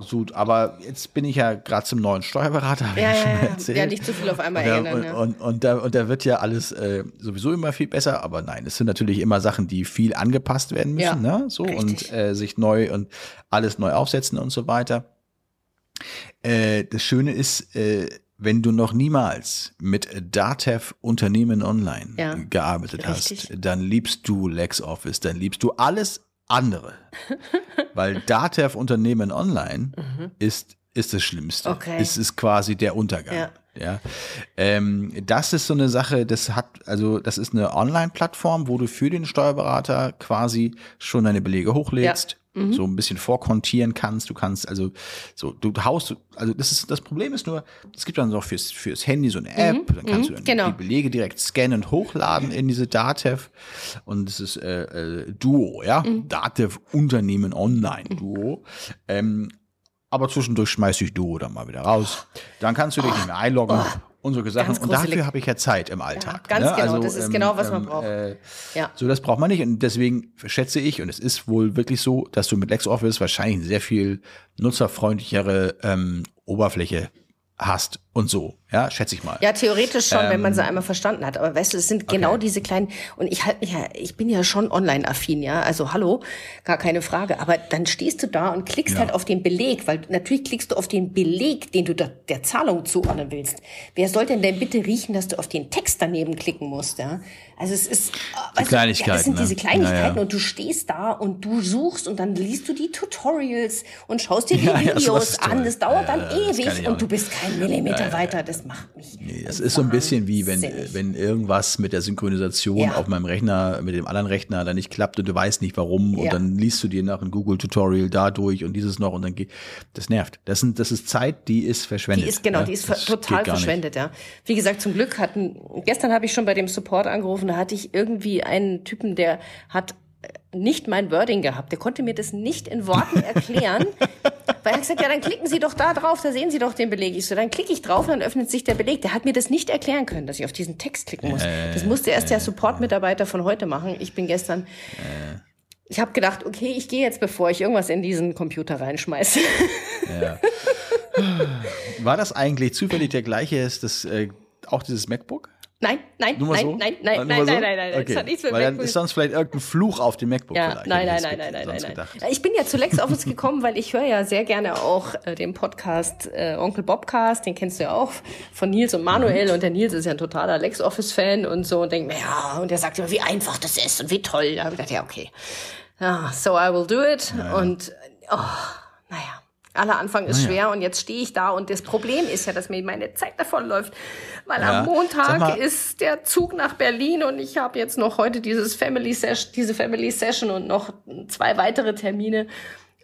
so, aber jetzt bin ich ja gerade zum neuen Steuerberater, habe Ja, ich ja, schon mal ja. erzählt. ja, nicht zu viel auf einmal Und, erinnern. und, ja. und, und, da, und da wird ja alles äh, sowieso immer viel besser, aber nein, es sind natürlich immer Sachen, die viel angepasst werden müssen, Ja, ne? So richtig. und äh, sich neu und alles neu aufsetzen und so weiter. Äh, das Schöne ist, äh, wenn du noch niemals mit Datev Unternehmen Online Ja, gearbeitet richtig. hast, dann liebst du LexOffice, dann liebst du alles andere. Weil Datev Unternehmen Online ist, ist das Schlimmste. Mhm. Okay. Es ist quasi der Untergang. Ja. Ja. Ähm, das ist so eine Sache, das hat, also das ist eine Online-Plattform, wo du für den Steuerberater quasi schon deine Belege hochlädst, Mhm. so ein bisschen vorkontieren kannst. Du kannst also so, du haust, also das ist das Problem ist nur, es gibt dann noch fürs fürs Handy so eine App, dann kannst du dann genau. die Belege direkt scannen und hochladen in diese Datev und es ist äh, äh, Duo, ja, Mhm. Datev Unternehmen Online Duo. Ähm, aber zwischendurch schmeiß ich Duo dann mal wieder raus. Dann kannst du dich nicht mehr einloggen und solche Sachen. Und dafür habe ich ja Zeit im Alltag. ganz ne? genau. Das ist genau, was man braucht. Äh, Ja. so, das braucht man nicht. Und deswegen schätze ich, und es ist wohl wirklich so, dass du mit LexOffice wahrscheinlich eine sehr viel nutzerfreundlichere ähm, Oberfläche hast und so. Ja, schätze ich mal. Ja, theoretisch schon, wenn man sie einmal verstanden hat. Aber weißt du, es sind genau Ähm. Okay. diese kleinen, und ich halt mich ja, ich bin ja schon online-affin, ja. Also hallo, gar keine Frage. Aber dann stehst du da und klickst Ja. halt auf den Beleg, weil natürlich klickst du auf den Beleg, den du da, der Zahlung zuordnen willst. Wer soll denn denn bitte riechen, dass du auf den Text daneben klicken musst, ja? Also es ist, äh, weißt du, ja, Kleinigkeiten, das sind ne? diese Kleinigkeiten Ja, ja. und du stehst da und du suchst und dann liest du die Tutorials und schaust dir die Ja, ja, sowas Videos an. Das dauert Ja, dann ewig und du bist kein Millimeter weiter. Das macht mich. Nee, das ist so ein bisschen wie, wenn, wahnsinnig. wenn irgendwas mit der Synchronisation Ja. auf meinem Rechner, mit dem anderen Rechner dann nicht klappt und du weißt nicht warum und Ja. dann liest du dir nach ein Google-Tutorial dadurch und dieses noch und dann geht, das nervt. Das, sind, das ist Zeit, die ist verschwendet. Die ist genau, ja? die ist Das total gar nicht. verschwendet, ja. Wie gesagt, zum Glück hatten gestern habe ich schon bei dem Support angerufen, da hatte ich irgendwie einen Typen, der hat äh, nicht mein Wording gehabt. Der konnte mir das nicht in Worten erklären. Weil er hat gesagt, ja, dann klicken Sie doch da drauf, da sehen Sie doch den Beleg. Ich so, dann klicke ich drauf, dann öffnet sich der Beleg. Der hat mir das nicht erklären können, dass ich auf diesen Text klicken muss. Das musste erst der Support-Mitarbeiter von heute machen. Ich bin gestern. Ich habe gedacht, okay, ich gehe jetzt, bevor ich irgendwas in diesen Computer reinschmeiße. War das eigentlich zufällig der gleiche, ist das äh, auch dieses MacBook? Nein, nein, Nur mal nein, so? nein, Nur nein, mal nein, so? nein, nein, nein, Okay. Das hat nichts mit Weil dann MacBook ist sonst vielleicht irgendein Fluch auf dem MacBook Ja, vielleicht. nein, nein, nein, nein, nein, nein, nein. Ich bin ja zu LexOffice gekommen, weil ich höre ja sehr gerne auch äh, den Podcast äh, Onkel Bobcast, den kennst du ja auch von Nils und Manuel und der Nils ist ja ein totaler LexOffice-Fan und so und denkt mir, ja, und der sagt immer, wie einfach das ist und wie toll. Da habe ich gedacht, ja, okay. Ja, so I will do it und oh, naja. Aller Anfang ist Naja. schwer und jetzt stehe ich da und das Problem ist ja, dass mir meine Zeit davonläuft, weil Ja. am Montag mal- ist der Zug nach Berlin und ich habe jetzt noch heute dieses Family Session, diese Family Session und noch zwei weitere Termine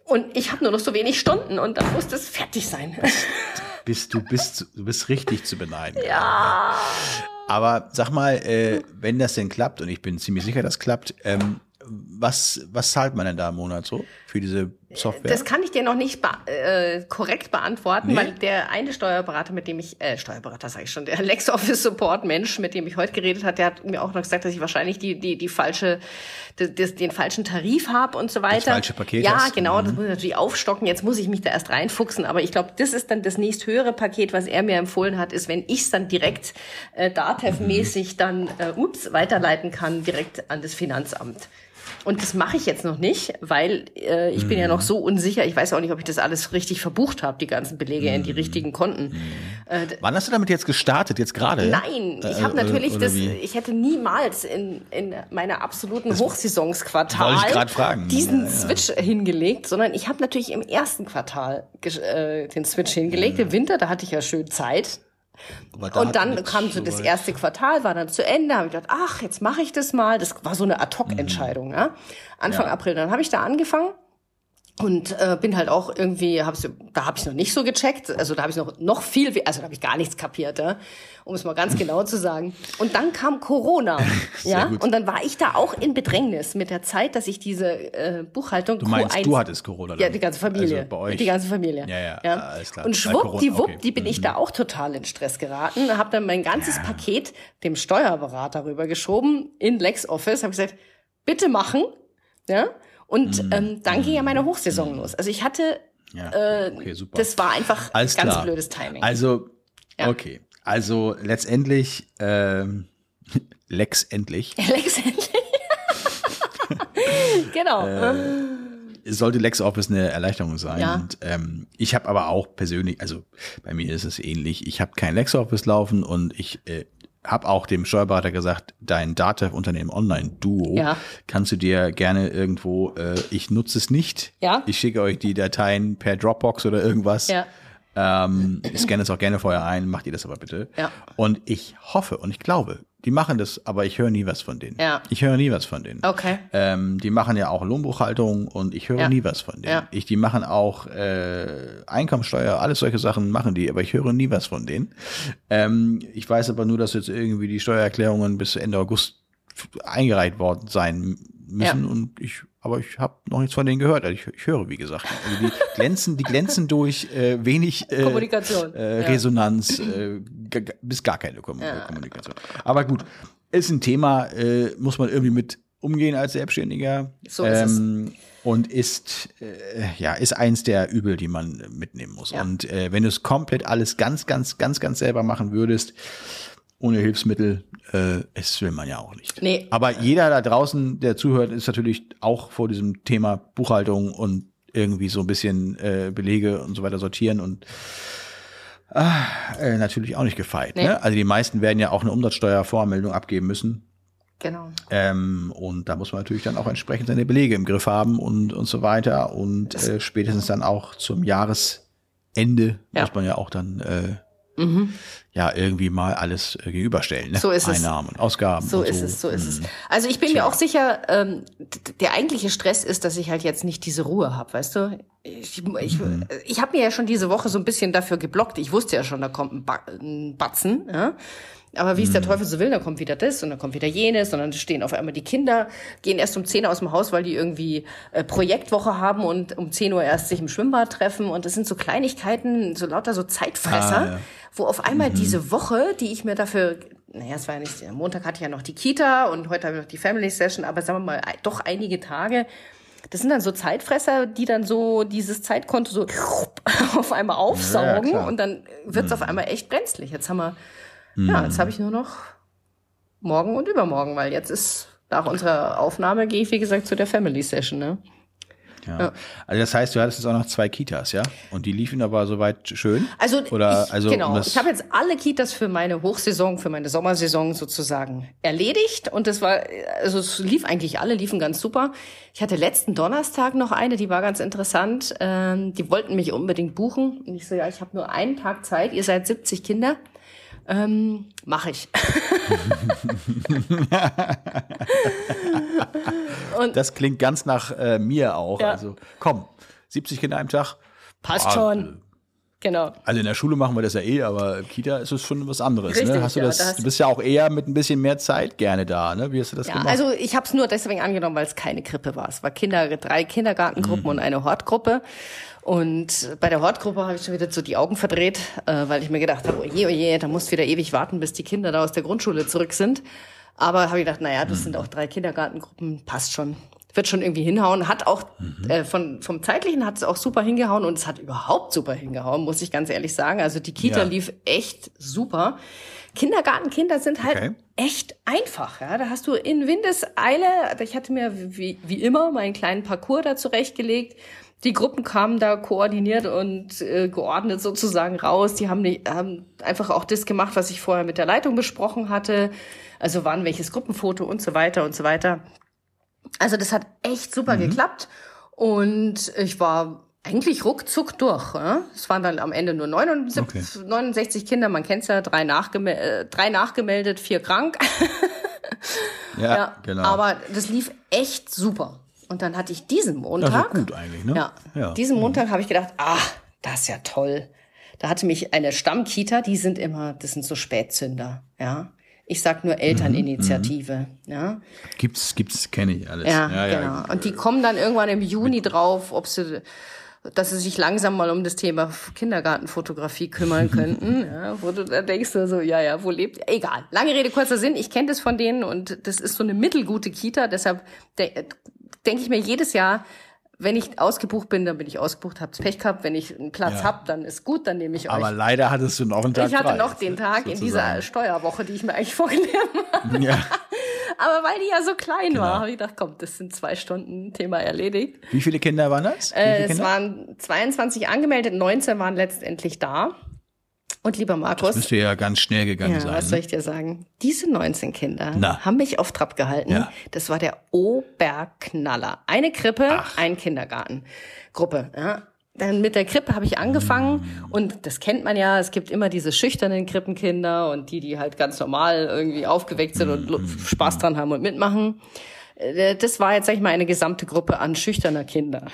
und ich habe nur noch so wenig Stunden und dann muss das fertig sein. Bist, du, bist, du bist richtig zu beneiden. ja. Aber sag mal, äh, wenn das denn klappt, und ich bin ziemlich sicher, das klappt, ähm, was, was zahlt man denn da im Monat so für diese Software? Das kann ich dir noch nicht be äh, korrekt beantworten, nee? weil der eine Steuerberater, mit dem ich, äh, Steuerberater sage ich schon, der LexOffice Support Mensch, mit dem ich heute geredet hat, der hat mir auch noch gesagt, dass ich wahrscheinlich die, die, die falsche, das, das, den falschen Tarif habe und so weiter. Das falsche Paket Ja, hast. genau, das mhm. muss ich natürlich aufstocken. Jetzt muss ich mich da erst reinfuchsen, aber ich glaube, das ist dann das nächst höhere Paket, was er mir empfohlen hat, ist, wenn ich es dann direkt äh, DATEV-mäßig dann, äh, ups, weiterleiten kann, direkt an das Finanzamt. Und das mache ich jetzt noch nicht, weil äh, ich mhm. bin ja noch mhm. so unsicher. Ich weiß auch nicht, ob ich das alles richtig verbucht habe, die ganzen Belege mhm. in die mhm. richtigen Konten. Mhm. Äh, Wann hast du damit jetzt gestartet? Jetzt gerade? Nein, ich äh, habe natürlich das. Wie? Ich hätte niemals in, in meiner absoluten das Hochsaisonsquartal diesen ja, ja. Switch hingelegt, sondern ich habe natürlich im ersten Quartal äh, den Switch hingelegt. Im Winter, da hatte ich ja schön Zeit und dann kam so das erste Quartal, war dann zu Ende, habe ich gedacht, ach, jetzt mache ich das mal. Das war so eine Ad-Hoc-Entscheidung. Mhm. Ja? Anfang ja. April, dann habe ich da angefangen und äh, bin halt auch irgendwie, hab's, da habe ich noch nicht so gecheckt, also da habe ich noch noch viel, also da habe ich gar nichts kapiert, ja? um es mal ganz genau zu sagen. Und dann kam Corona, ja, gut. und dann war ich da auch in Bedrängnis mit der Zeit, dass ich diese äh, Buchhaltung. Du meinst, Q1, du hattest Corona? Dann? Ja, die ganze Familie. Also bei euch. Die ganze Familie. Ja, ja, ja. alles klar. Und schwuppdiwupp, okay. die bin ich mhm. da auch total in Stress geraten, habe dann mein ganzes ja. Paket dem Steuerberater rübergeschoben in LexOffice, habe gesagt, bitte machen, ja. Und mhm. ähm, dann ging ja meine Hochsaison los. Also ich hatte, ja, äh, okay, super. das war einfach Alles ganz klar. blödes Timing. Also, ja. okay. Also letztendlich, ähm, Lex endlich. Lex endlich. genau. Äh, sollte LexOffice eine Erleichterung sein. Ja. Und, ähm, ich habe aber auch persönlich, also bei mir ist es ähnlich. Ich habe kein LexOffice laufen und ich äh, habe auch dem Steuerberater gesagt, dein Datev-Unternehmen Online-Duo ja. kannst du dir gerne irgendwo, äh, ich nutze es nicht. Ja. Ich schicke euch die Dateien per Dropbox oder irgendwas. Ja. Ähm, ich scanne es auch gerne vorher ein, macht ihr das aber bitte. Ja. Und ich hoffe und ich glaube, die machen das, aber ich höre nie was von denen. Ja. Ich höre nie was von denen. Okay. Ähm, die machen ja auch Lohnbuchhaltung und ich höre ja. nie was von denen. Ja. Ich, die machen auch äh, Einkommensteuer, alles solche Sachen machen die, aber ich höre nie was von denen. Ähm, ich weiß aber nur, dass jetzt irgendwie die Steuererklärungen bis Ende August eingereicht worden sein müssen ja. und ich aber ich habe noch nichts von denen gehört. Also ich, ich höre, wie gesagt, also die glänzen, die glänzen durch äh, wenig äh, Kommunikation, äh, Resonanz, äh, bis gar keine Kom ja. Kommunikation. Aber gut, ist ein Thema, äh, muss man irgendwie mit umgehen als Selbstständiger. So ist ähm, es. Und ist äh, ja ist eins der Übel, die man mitnehmen muss. Ja. Und äh, wenn du es komplett alles ganz, ganz, ganz, ganz selber machen würdest, ohne Hilfsmittel, äh, es will man ja auch nicht. Nee. Aber jeder da draußen, der zuhört, ist natürlich auch vor diesem Thema Buchhaltung und irgendwie so ein bisschen äh, Belege und so weiter sortieren und ah, äh, natürlich auch nicht gefeit. Nee. Ne? Also die meisten werden ja auch eine Umsatzsteuervormeldung abgeben müssen. Genau. Ähm, und da muss man natürlich dann auch entsprechend seine Belege im Griff haben und, und so weiter. Und äh, spätestens dann auch zum Jahresende ja. muss man ja auch dann äh, mhm. ja irgendwie mal alles äh, gegenüberstellen. Ne? So ist Einnahmen es. und Ausgaben. So, und ist es, so ist es. Mhm. Also ich bin Tja. mir auch sicher, ähm, der eigentliche Stress ist, dass ich halt jetzt nicht diese Ruhe habe, weißt du? Ich, ich, mhm. ich habe mir ja schon diese Woche so ein bisschen dafür geblockt. Ich wusste ja schon, da kommt ein, ba ein Batzen. Ja? Aber wie es der mhm. Teufel so will, dann kommt wieder das und dann kommt wieder jenes und dann stehen auf einmal die Kinder, gehen erst um 10 Uhr aus dem Haus, weil die irgendwie äh, Projektwoche haben und um 10 Uhr erst sich im Schwimmbad treffen und das sind so Kleinigkeiten, so lauter so Zeitfresser, ah, ja. Wo auf einmal mhm. diese Woche, die ich mir dafür, naja, es war ja nicht, Montag hatte ich ja noch die Kita und heute habe ich noch die Family Session, aber sagen wir mal, doch einige Tage, das sind dann so Zeitfresser, die dann so dieses Zeitkonto so auf einmal aufsaugen ja, und dann wird's mhm. auf einmal echt brenzlig. Jetzt haben wir Mhm. Ja, jetzt habe ich nur noch morgen und übermorgen, weil jetzt ist nach unserer Aufnahme gehe ich, wie gesagt, zu der Family Session, ne? Ja. ja. Also das heißt, du hattest jetzt auch noch zwei Kitas, ja? Und die liefen aber soweit schön? Also, Oder, ich, also genau. ich habe jetzt alle Kitas für meine Hochsaison, für meine Sommersaison sozusagen erledigt. Und das war, also es lief eigentlich alle, liefen ganz super. Ich hatte letzten Donnerstag noch eine, die war ganz interessant. Ähm, die wollten mich unbedingt buchen. Und ich so, ja, ich habe nur einen Tag Zeit, ihr seid 70 Kinder. Ähm, Mache ich. und das klingt ganz nach äh, mir auch. Ja. Also komm, 70 Kinder am Tag. Passt ah, schon. Genau. Also in der Schule machen wir das ja eh, aber Kita ist es schon was anderes. Richtig, ne? hast du, ja, das, da hast du bist ja auch eher mit ein bisschen mehr Zeit gerne da. Ne? Wie hast du das Ja, gemacht? also ich habe es nur deswegen angenommen, weil es keine Krippe war. Es war Kinder, drei Kindergartengruppen Mhm. und eine Hortgruppe. Und bei der Hortgruppe habe ich schon wieder so die Augen verdreht, äh, weil ich mir gedacht habe, oje, oje, da musst du wieder ewig warten, bis die Kinder da aus der Grundschule zurück sind. Aber habe ich gedacht, naja, das sind auch drei Kindergartengruppen, passt schon. Wird schon irgendwie hinhauen. Hat auch äh, von, vom Zeitlichen hat es auch super hingehauen und es hat überhaupt super hingehauen, muss ich ganz ehrlich sagen. Also die Kita Ja. lief echt super. Kindergartenkinder sind halt Okay. echt einfach. Ja? Da hast du in Windeseile, ich hatte mir wie, wie immer meinen kleinen Parcours da zurechtgelegt. Die Gruppen kamen da koordiniert und äh, geordnet sozusagen raus. Die haben, nicht, haben einfach auch das gemacht, was ich vorher mit der Leitung besprochen hatte. Also wann welches Gruppenfoto und so weiter und so weiter. Also das hat echt super geklappt. Und ich war eigentlich ruckzuck durch. Ja? Es waren dann am Ende nur 79, Okay. 69 Kinder, man kennt's ja, drei, nachgeme äh, drei nachgemeldet, vier krank. ja, Ja, genau. Aber das lief echt super. Und dann hatte ich diesen Montag. also gut eigentlich, ne? Ja, ja. diesen Montag habe ich gedacht, ach, das ist ja toll. Da hatte mich eine Stammkita, die sind immer, das sind so Spätzünder, ja. Ich sag nur Elterninitiative, ja. Gibt's, gibt's, kenne ich alles. Ja, genau. Und die kommen dann irgendwann im Juni drauf, ob sie, dass sie sich langsam mal um das Thema Kindergartenfotografie kümmern könnten. ja, wo du da denkst du so, ja, ja, wo lebt, egal. Lange Rede, kurzer Sinn, ich kenne das von denen und das ist so eine mittelgute Kita, deshalb de denke ich mir jedes Jahr, wenn ich ausgebucht bin, dann bin ich ausgebucht, hab's Pech gehabt. Wenn ich einen Platz Ja. hab, dann ist gut, dann nehme ich euch. Aber leider hattest du noch einen Tag ich hatte frei, noch den Tag in dieser sozusagen. Steuerwoche, die ich mir eigentlich vorgenommen habe. Ja. Aber weil die ja so klein Genau. war, habe ich gedacht, komm, das sind zwei Stunden Thema erledigt. Wie viele Kinder waren das? Äh, es waren 22 angemeldet, 19 waren letztendlich da. Und lieber Markus, Müsste ja ganz schnell gegangen ja, sein. was soll ich dir sagen? Diese 19 Kinder Na. haben mich auf Trab gehalten. Ja. Das war der Oberknaller. Eine Krippe, ein Kindergarten. Gruppe. Ja. Dann mit der Krippe habe ich angefangen Mm. und das kennt man ja, es gibt immer diese schüchternen Krippenkinder und die, die halt ganz normal irgendwie aufgeweckt sind und Mm, Lu- Spaß dran haben und mitmachen. Äh, Das war jetzt, sag ich mal, eine gesamte Gruppe an schüchterner Kinder.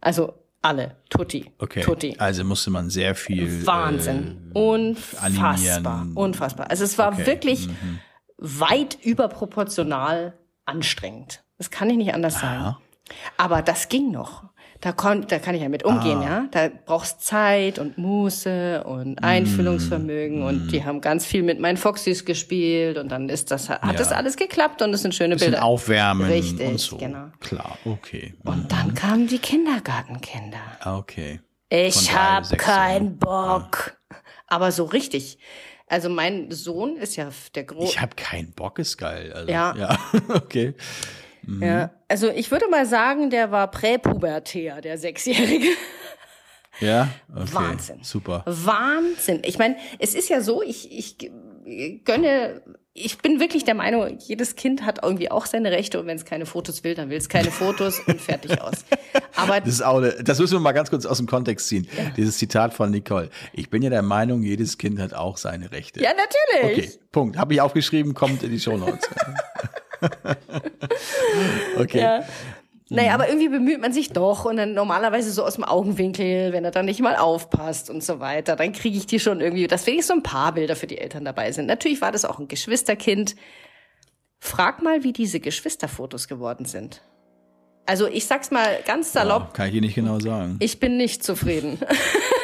Also alle. Tutti. Okay. Tutti. Also musste man sehr viel. Wahnsinn. Äh, Unfassbar. animieren. Unfassbar. Also es war Okay. Mhm. wirklich weit überproportional anstrengend. Das kann ich nicht anders sagen. Aha. Aber das ging noch. Da, kon, da kann ich ja mit umgehen, Ah. ja. Da brauchst Zeit und Muße und Einfühlungsvermögen und Mhm. die haben ganz viel mit meinen Foxys gespielt und dann ist das, hat Ja. das alles geklappt und es sind schöne Bilder. aufwärmen Richtig, und so. genau. Klar, okay. Und dann kamen die Kindergartenkinder. Okay. Ich drei hab sechs keinen Bock. Aber so richtig. Also mein Sohn ist ja der Große. Ich habe keinen Bock, ist geil. Also, Ja. ja. okay. Ja, also ich würde mal sagen, der war präpubertär, der Sechsjährige. Ja, okay. Wahnsinn. Super. Wahnsinn. Ich meine, es ist ja so, ich, ich gönne, ich bin wirklich der Meinung, jedes Kind hat irgendwie auch seine Rechte und wenn es keine Fotos will, dann will es keine Fotos und fertig aus. Aber Das ist auch, eine, das müssen wir mal ganz kurz aus dem Kontext ziehen. Dieses Zitat von Nicole. Ich bin ja der Meinung, jedes Kind hat auch seine Rechte. ja, natürlich. Okay, Punkt. Habe ich aufgeschrieben, kommt in die Show Notes. okay. Ja. Naja, aber irgendwie bemüht man sich doch und dann normalerweise so aus dem Augenwinkel, wenn er dann nicht mal aufpasst und so weiter, dann kriege ich die schon irgendwie, dass wenigstens so ein paar Bilder für die Eltern dabei sind. Natürlich war das auch ein Geschwisterkind. Frag mal, wie diese Geschwisterfotos geworden sind. Also ich sag's mal ganz salopp, Ja, kann ich hier nicht genau sagen. ich bin nicht zufrieden.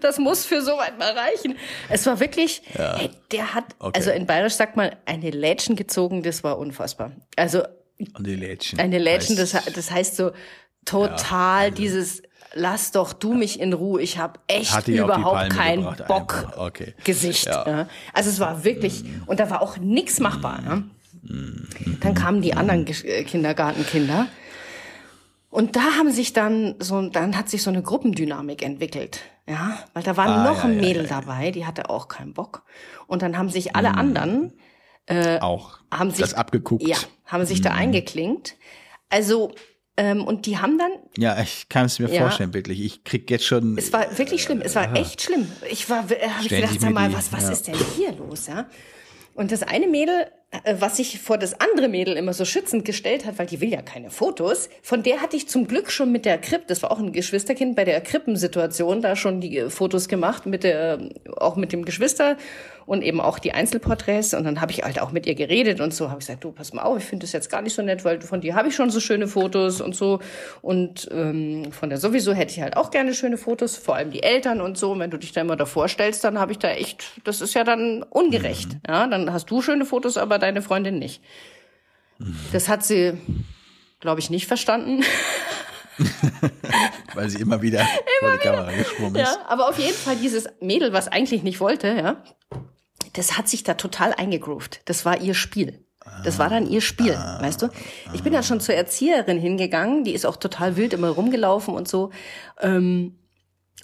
Das muss für so weit mal reichen. Es war wirklich, hey, der hat, Okay. also in Bayerisch sagt man, eine Lädchen gezogen, das war unfassbar. Also die Lädchen. eine Heißt- das, das heißt so total dieses, lass doch du mich in Ruhe, ich habe echt überhaupt keinen Bock. Okay. Gesicht. Ja. Ja. Also es war wirklich, und da war auch nichts machbar. Ja. Mhm. Dann kamen die anderen äh, Kindergartenkinder. Und da haben sich dann so, dann hat sich so eine Gruppendynamik entwickelt. Ja, weil da war Ah, noch ja, ein Mädel ja, ja. dabei, die hatte auch keinen Bock. Und dann haben sich alle Mhm. anderen auch haben sich das abgeguckt. ja, haben sich da Mhm. eingeklinkt. Also, ähm, und die haben dann, Ja, ich kann es mir Ja. vorstellen, bildlich. Ich krieg jetzt schon. es war wirklich schlimm, es war echt schlimm. Ich war, habe ich gedacht, sag mal, die- was, was ja. ist denn hier los, ja? Und das eine Mädel äh, was sich vor das andere Mädel immer so schützend gestellt hat, weil die will ja keine Fotos. Von der hatte ich zum Glück schon mit der Kripp, das war auch ein Geschwisterkind, bei der Krippensituation da schon die äh, Fotos gemacht, mit der, auch mit dem Geschwister und eben auch die Einzelporträts. Und dann habe ich halt auch mit ihr geredet und so habe ich gesagt, du pass mal auf, ich finde das jetzt gar nicht so nett, weil von dir habe ich schon so schöne Fotos und so. Und ähm, von der sowieso hätte ich halt auch gerne schöne Fotos, vor allem die Eltern und so. Und wenn du dich da immer davor stellst, dann habe ich da echt, das ist ja dann ungerecht. Mhm. Ja, dann hast du schöne Fotos, aber deine Freundin nicht. Das hat sie, glaube ich, nicht verstanden. Weil sie immer wieder immer vor die Kamera geschwommen ist. Ja, aber auf jeden Fall dieses Mädel, was eigentlich nicht wollte, ja, das hat sich da total eingegroovt. Das war ihr Spiel. Das war dann ihr Spiel, ah, weißt du? Ich bin ja schon zur Erzieherin hingegangen, die ist auch total wild immer rumgelaufen und so. Ähm,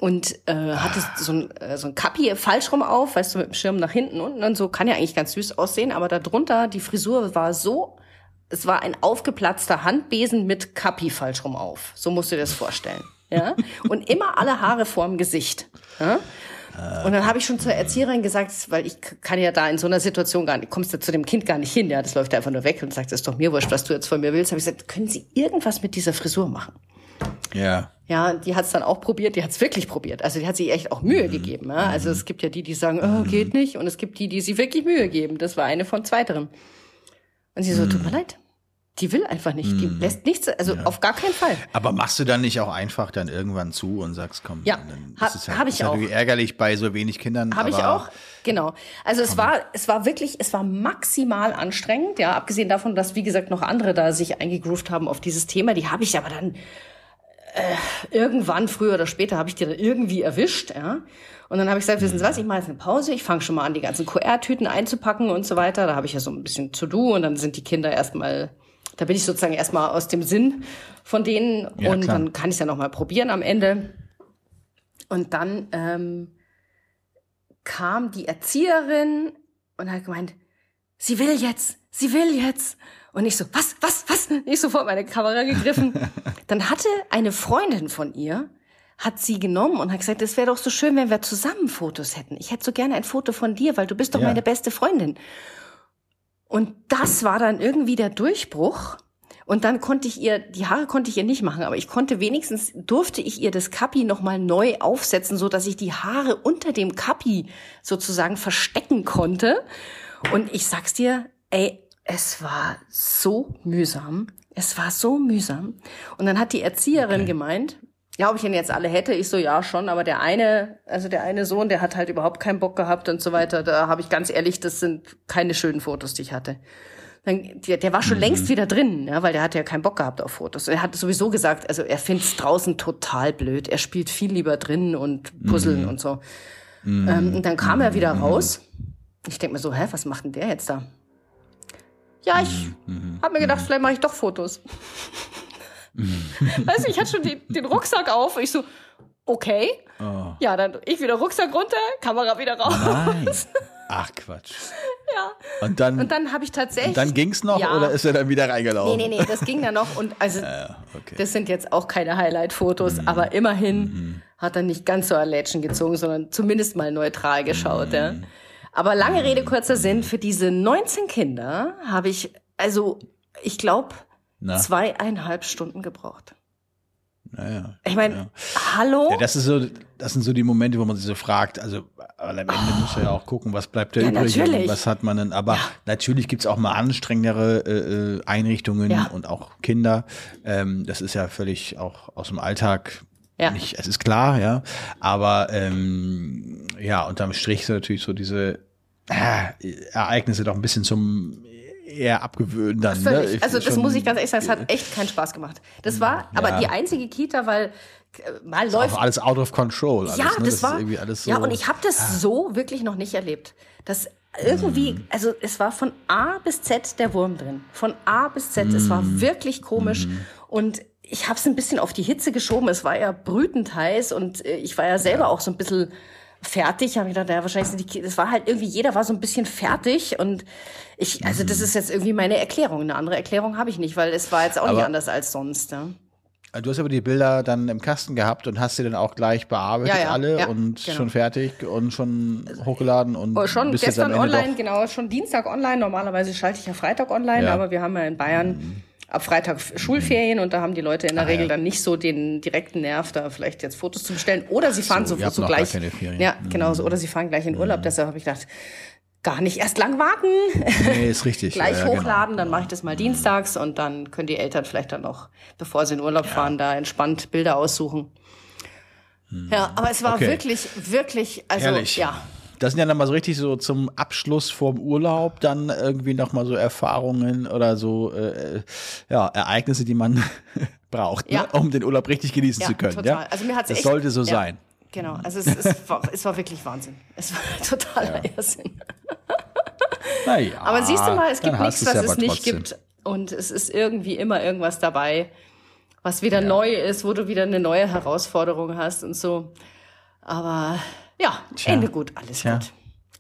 und äh, hatte so ein, äh, so ein Kappi falsch rum auf, weißt du, mit dem Schirm nach hinten unten und so. Kann ja eigentlich ganz süß aussehen, aber darunter, die Frisur war so, es war ein aufgeplatzter Handbesen mit Kappi falsch rum auf. So musst du dir das vorstellen. Ja? Und immer alle Haare vorm Gesicht. Ja? Und dann habe ich schon zur Erzieherin gesagt, weil ich kann ja da in so einer Situation gar nicht, kommst du zu dem Kind gar nicht hin, ja, das läuft einfach nur weg und sagt, das ist doch mir wurscht, was du jetzt von mir willst. Habe ich gesagt, können Sie irgendwas mit dieser Frisur machen? Ja. Ja, die hat es dann auch probiert, die hat es wirklich probiert. Also die hat sich echt auch Mühe mhm. gegeben. Ja? Also es gibt ja die, die sagen, oh, geht nicht, und es gibt die, die sich wirklich Mühe geben. Das war eine von zweiterem. Und sie so, tut mir leid, die will einfach nicht. Die lässt nichts, also ja. auf gar keinen Fall. Aber machst du dann nicht auch einfach dann irgendwann zu und sagst, komm, ja, dann ha, ist halt, habe ich ist auch. ärgerlich bei so wenig Kindern. Habe ich auch, genau. Also es war, es war wirklich, es war maximal anstrengend, ja, abgesehen davon, dass, wie gesagt, noch andere da sich eingegroovt haben auf dieses Thema. Die habe ich aber dann äh, irgendwann, früher oder später, habe ich die dann irgendwie erwischt, ja. Und dann habe ich gesagt, wissen Sie was, ich mache jetzt eine Pause, ich fange schon mal an, die ganzen QR-Tüten einzupacken und so weiter. Da habe ich ja so ein bisschen to do und dann sind die Kinder erstmal da bin ich sozusagen erstmal aus dem Sinn von denen ja, und klar. dann kann ich es ja nochmal probieren am Ende. Und dann ähm, kam die Erzieherin und hat gemeint, sie will jetzt, sie will jetzt. Und ich so, was, was, was? Ich sofort meine Kamera gegriffen. dann hatte eine Freundin von ihr, hat sie genommen und hat gesagt, es wäre doch so schön, wenn wir zusammen Fotos hätten. Ich hätte so gerne ein Foto von dir, weil du bist doch ja. meine beste Freundin. Und das war dann irgendwie der Durchbruch. Und dann konnte ich ihr, die Haare konnte ich ihr nicht machen, aber ich konnte wenigstens, durfte ich ihr das Kappi nochmal neu aufsetzen, so dass ich die Haare unter dem Kappi sozusagen verstecken konnte. Und ich sag's dir, ey, es war so mühsam. Es war so mühsam. Und dann hat die Erzieherin okay. gemeint, ja, ob ich ihn jetzt alle hätte, ich so, ja, schon, aber der eine, also der eine Sohn, der hat halt überhaupt keinen Bock gehabt und so weiter. Da habe ich ganz ehrlich, das sind keine schönen Fotos, die ich hatte. Dann, der, der war schon mhm. längst wieder drin, ja, weil der hatte ja keinen Bock gehabt auf Fotos. Er hat sowieso gesagt, also er find's draußen total blöd. Er spielt viel lieber drin und puzzeln mhm. und so. Mhm. Ähm, und dann kam er wieder mhm. raus. Ich denk mir so, hä, was macht denn der jetzt da? Ja, ich mhm. mhm. habe mir gedacht, vielleicht mache ich doch Fotos. weißt du, ich hatte schon die, den Rucksack auf. Ich so, okay. Oh. Ja, dann ich wieder Rucksack runter, Kamera wieder raus. Nein. Ach Quatsch. Ja. Und dann, und dann habe ich tatsächlich. Und dann ging's noch ja. oder ist er dann wieder reingelaufen? Nee, nee, nee, das ging dann noch. Und also, ja, okay. das sind jetzt auch keine Highlight-Fotos, mhm. aber immerhin mhm. hat er nicht ganz so Lädchen gezogen, sondern zumindest mal neutral geschaut. Mhm. Ja. Aber lange Rede, kurzer Sinn, für diese 19 Kinder habe ich, also ich glaube? Zweieinhalb Stunden gebraucht. Naja. Ich meine, ja. hallo? Ja, das ist so, das sind so die Momente, wo man sich so fragt, also am Ende oh. muss ja auch gucken, was bleibt da ja, übrig und was hat man denn. Aber ja. natürlich gibt's auch mal anstrengendere äh, äh Einrichtungen und auch Kinder. Ähm, das ist ja völlig auch aus dem Alltag ja. nicht, es ist klar, ja. Aber ähm, ja, unterm Strich so natürlich so diese äh, Ereignisse doch ein bisschen zum eher abgewöhnen dann. Ne? Also das muss ich ganz ehrlich sagen, es hat echt keinen Spaß gemacht. Das war aber ja. die einzige Kita, weil äh, mal das läuft alles out of control. Alles, ja, ne? das, das war so, ja und ich habe das ah. so wirklich noch nicht erlebt. Das irgendwie, mm. also es war von A bis Z der Wurm drin, von A bis Z. Mm. Es war mm. wirklich komisch mm. und ich habe es ein bisschen auf die Hitze geschoben. Es war ja brütend heiß und äh, ich war ja selber auch so ein bisschen fertig. Habe ich gedacht, ja, wahrscheinlich sind die, das war halt irgendwie, jeder war so ein bisschen fertig und ich, also das mhm. ist jetzt irgendwie meine Erklärung. Eine andere Erklärung habe ich nicht, weil es war jetzt auch aber, nicht anders als sonst. Ja. Du hast aber die Bilder dann im Kasten gehabt und hast sie dann auch gleich bearbeitet Ja, ja, alle ja, und genau. schon fertig und schon hochgeladen und Oh, schon gestern online, genau, schon Dienstag online. Normalerweise schalte ich ja Freitag online. Mhm. aber wir haben ja in Bayern ab Freitag Schulferien und da haben die Leute in der Ah, Regel ja. dann nicht so den direkten Nerv, da vielleicht jetzt Fotos zu bestellen. Oder sie fahren so, so, ihr habt so gleich. Mhm. Ja, genau so. Oder sie fahren gleich in Urlaub. Deshalb habe ich gedacht, gar nicht erst lang warten. Nee, ist richtig. gleich ja, ja, hochladen, dann mache ich das mal dienstags und dann können die Eltern vielleicht dann noch, bevor sie in Urlaub fahren, da entspannt Bilder aussuchen. Ja, aber es war Okay. wirklich, wirklich, also Herrlich. ja. Das sind ja dann mal so richtig so zum Abschluss vorm Urlaub dann irgendwie noch mal so Erfahrungen oder so äh, ja, Ereignisse, die man braucht, Ja. ne? um den Urlaub richtig genießen Ja, zu können. total. Ja? Also mir hat's das echt- sollte so sein. Genau, also es, es, war, es war wirklich Wahnsinn. Es war totaler Irrsinn. Naja, Aber siehst du mal, es gibt nichts, was es nicht trotzdem. gibt. Und es ist irgendwie immer irgendwas dabei, was wieder neu ist, wo du wieder eine neue Herausforderung hast und so. Aber ja, Ende gut, alles Tja. gut.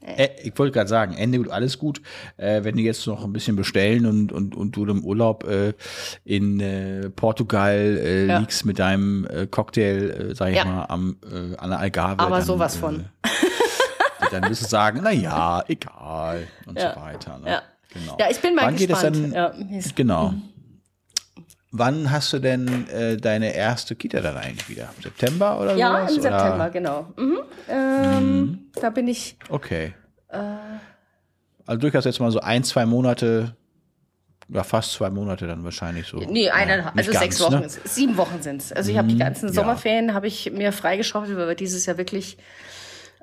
Äh, ich wollte gerade sagen, Ende gut, alles gut. Äh, wenn die jetzt noch ein bisschen bestellen und, und, und du im Urlaub äh, in äh, Portugal äh, Ja. liegst mit deinem äh, Cocktail, äh, sag ich Ja. mal, am, äh, an der Algarve. Aber dann, sowas äh, von. Dann wirst du sagen, na ja, egal und Ja. so weiter. Ne? Ja. Genau. Ja, ich bin mal Wann geht es gespannt. dann? Genau. Wann hast du denn äh, deine erste Kita dann eigentlich wieder? September oder ja sowas? im September, Oder? genau. Mhm. Ähm, Da bin ich, Okay. also durchaus jetzt mal so ein, zwei Monate, ja fast zwei Monate dann wahrscheinlich so. nee, ja, eineinhalb, nicht also sechs ganz, Wochen, Ne? sieben Wochen sind es. Also ich habe die ganzen ja. Sommerferien habe ich mir freigeschaufelt, weil wir dieses Jahr wirklich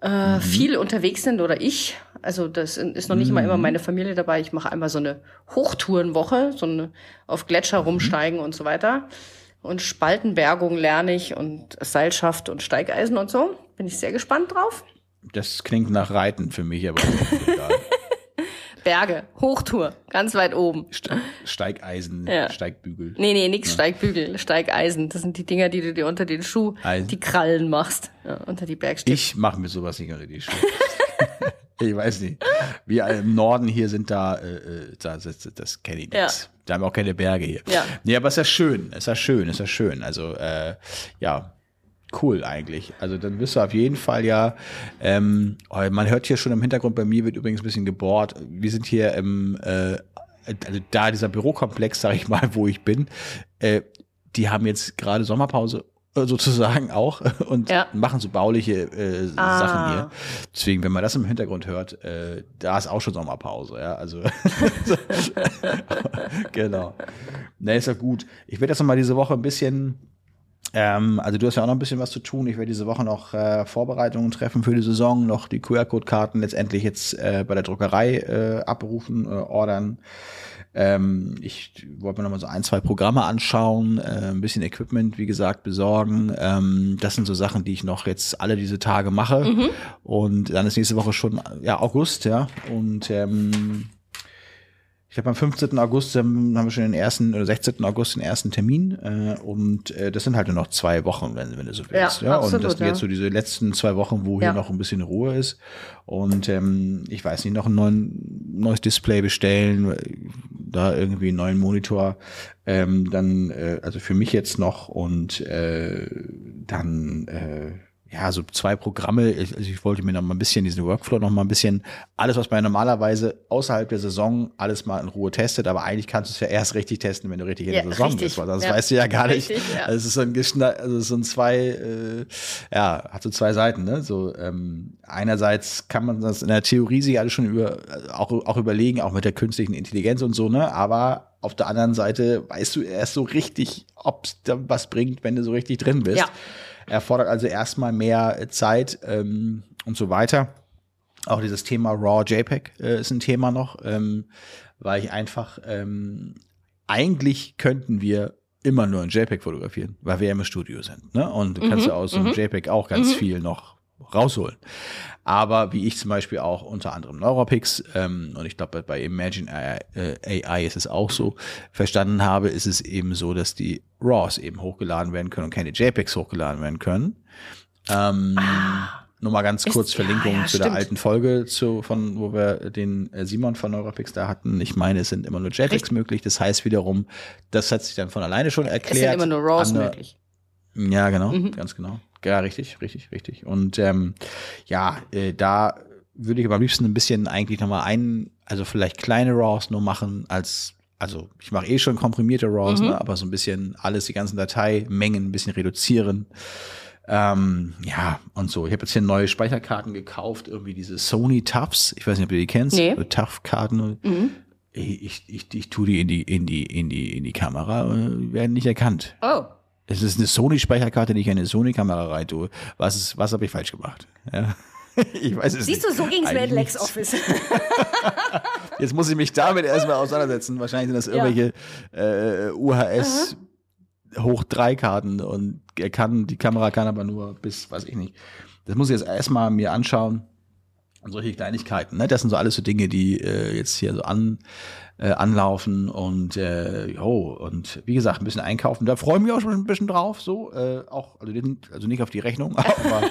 äh, Mhm. viel unterwegs sind oder ich. Also das ist noch nicht mal immer Mhm. meine Familie dabei. Ich mache einmal so eine Hochtourenwoche, so eine auf Gletscher Mhm. rumsteigen und so weiter. Und Spaltenbergung lerne ich und Seilschaft und Steigeisen und so. Bin ich sehr gespannt drauf. Das klingt nach Reiten für mich, aber egal. Berge, Hochtour, ganz weit oben. Ste- Steigeisen, Ja. Steigbügel. Nee, nee, nix Steigbügel, Steigeisen. Das sind die Dinger, die du dir unter den Schuh, Eisen. die Krallen machst, ja, unter die Bergstücke. Ich mache mir sowas nicht unter die Schuhe. ich weiß nicht. Wir im Norden hier sind da, äh, äh, da das, das kenne ich Ja. nichts. Da haben wir auch keine Berge hier. Ja. Nee, aber ist ja schön, ist ja schön, ist ja schön. Also, äh, ja, cool eigentlich. Also dann wirst du auf jeden Fall ja, ähm, man hört hier schon im Hintergrund, bei mir wird übrigens ein bisschen gebohrt. Wir sind hier im, äh, also da dieser Bürokomplex, sag ich mal, wo ich bin, äh, die haben jetzt gerade Sommerpause äh, sozusagen auch und Ja. machen so bauliche äh, Ah. Sachen hier. Deswegen, wenn man das im Hintergrund hört, äh, da ist auch schon Sommerpause, ja. Also genau. Ne, ist ja gut. Ich werde jetzt noch mal diese Woche ein bisschen ähm, also du hast ja auch noch ein bisschen was zu tun. Ich werde diese Woche noch äh, Vorbereitungen treffen für die Saison, noch die QR-Code-Karten letztendlich jetzt äh, bei der Druckerei äh, abrufen, äh, ordern. Ähm, ich wollte mir noch mal so ein, zwei Programme anschauen, äh, ein bisschen Equipment, wie gesagt, besorgen. Ähm, das sind so Sachen, die ich noch jetzt alle diese Tage mache. Und dann ist nächste Woche schon ja August, ja. Und ähm, ich glaube, am 15. August haben wir schon den ersten, oder 16. August den ersten Termin. Äh, und äh, das sind halt nur noch zwei Wochen, wenn, wenn du so willst. Ja, Ja, und absolut, das sind ja. jetzt so diese letzten zwei Wochen, wo Ja. hier noch ein bisschen Ruhe ist. Und ähm, ich weiß nicht, noch ein neuen, neues Display bestellen, da irgendwie einen neuen Monitor. Ähm, dann, äh, also für mich jetzt noch und äh, dann äh, ja, so zwei Programme. Ich, also ich wollte mir noch mal ein bisschen diesen Workflow noch mal ein bisschen, alles, was man normalerweise außerhalb der Saison alles mal in Ruhe testet, aber eigentlich kannst du es ja erst richtig testen, wenn du richtig in Ja, der Saison richtig. bist, weil sonst Ja. weißt du ja gar nicht. Richtig, ja. Also es ist so ein geschna also es so ein zwei, äh, ja, hat so zwei Seiten, ne? So ähm, einerseits kann man das in der Theorie sich alles schon über auch, auch überlegen, auch mit der künstlichen Intelligenz und so, ne? Aber auf der anderen Seite weißt du erst so richtig, ob es da was bringt, wenn du so richtig drin bist. Ja. Erfordert also erstmal mehr äh, Zeit ähm, und so weiter. Auch dieses Thema Raw JPEG äh, ist ein Thema noch, ähm, weil ich einfach ähm, eigentlich könnten wir immer nur ein JPEG fotografieren, weil wir ja im Studio sind. Ne? Und du kannst ja aus so einem JPEG auch ganz viel noch rausholen. Aber wie ich zum Beispiel auch unter anderem Neuropix ähm, und ich glaube bei Imagine AI, äh, AI ist es auch so verstanden habe, ist es eben so, dass die RAWs eben hochgeladen werden können und keine JPEGs hochgeladen werden können. Ähm, nur mal ganz kurz Ist- Verlinkung ja, ja, zu der stimmt. alten Folge, zu, von wo wir den äh, Simon von Neurapix da hatten. Ich meine, es sind immer nur JPEGs möglich. Das heißt wiederum, das hat sich dann von alleine schon Es erklärt. sind immer nur RAWs Andere- möglich. Ja, genau, Mhm. ganz genau. Ja, richtig, richtig, richtig. Und ähm, ja, äh, da würde ich aber am liebsten ein bisschen eigentlich nochmal ein, also vielleicht kleine RAWs nur machen als, also ich mache eh schon komprimierte RAWs, Mhm. ne, aber so ein bisschen alles, die ganzen Dateimengen ein bisschen reduzieren. Ähm, ja, und so. Ich habe jetzt hier neue Speicherkarten gekauft, irgendwie diese Sony Tufts. Ich weiß nicht, ob du die kennst. Nee. TUF-Karten. Mhm. Ich, ich, ich, ich tue die in die, in die, in die, in die Kamera und die werden nicht erkannt. Oh. Es ist eine Sony-Speicherkarte, die ich in eine Sony-Kamera rein tue. Was, ist, was habe ich falsch gemacht? Ja. Ich weiß es Siehst nicht. du, so ging es mir in LexOffice. Jetzt muss ich mich damit erstmal auseinandersetzen. Wahrscheinlich sind das irgendwelche äh, UHS hoch 3 Karten und er kann, die Kamera kann aber nur bis, weiß ich nicht. Das muss ich jetzt erstmal mir anschauen. Und solche Kleinigkeiten, ne? Das sind so alles so Dinge, die äh, jetzt hier so an, äh, anlaufen und äh, jo, und wie gesagt, ein bisschen einkaufen. Da freue ich mich auch schon ein bisschen drauf, so. Äh, auch, also, also nicht auf die Rechnung, aber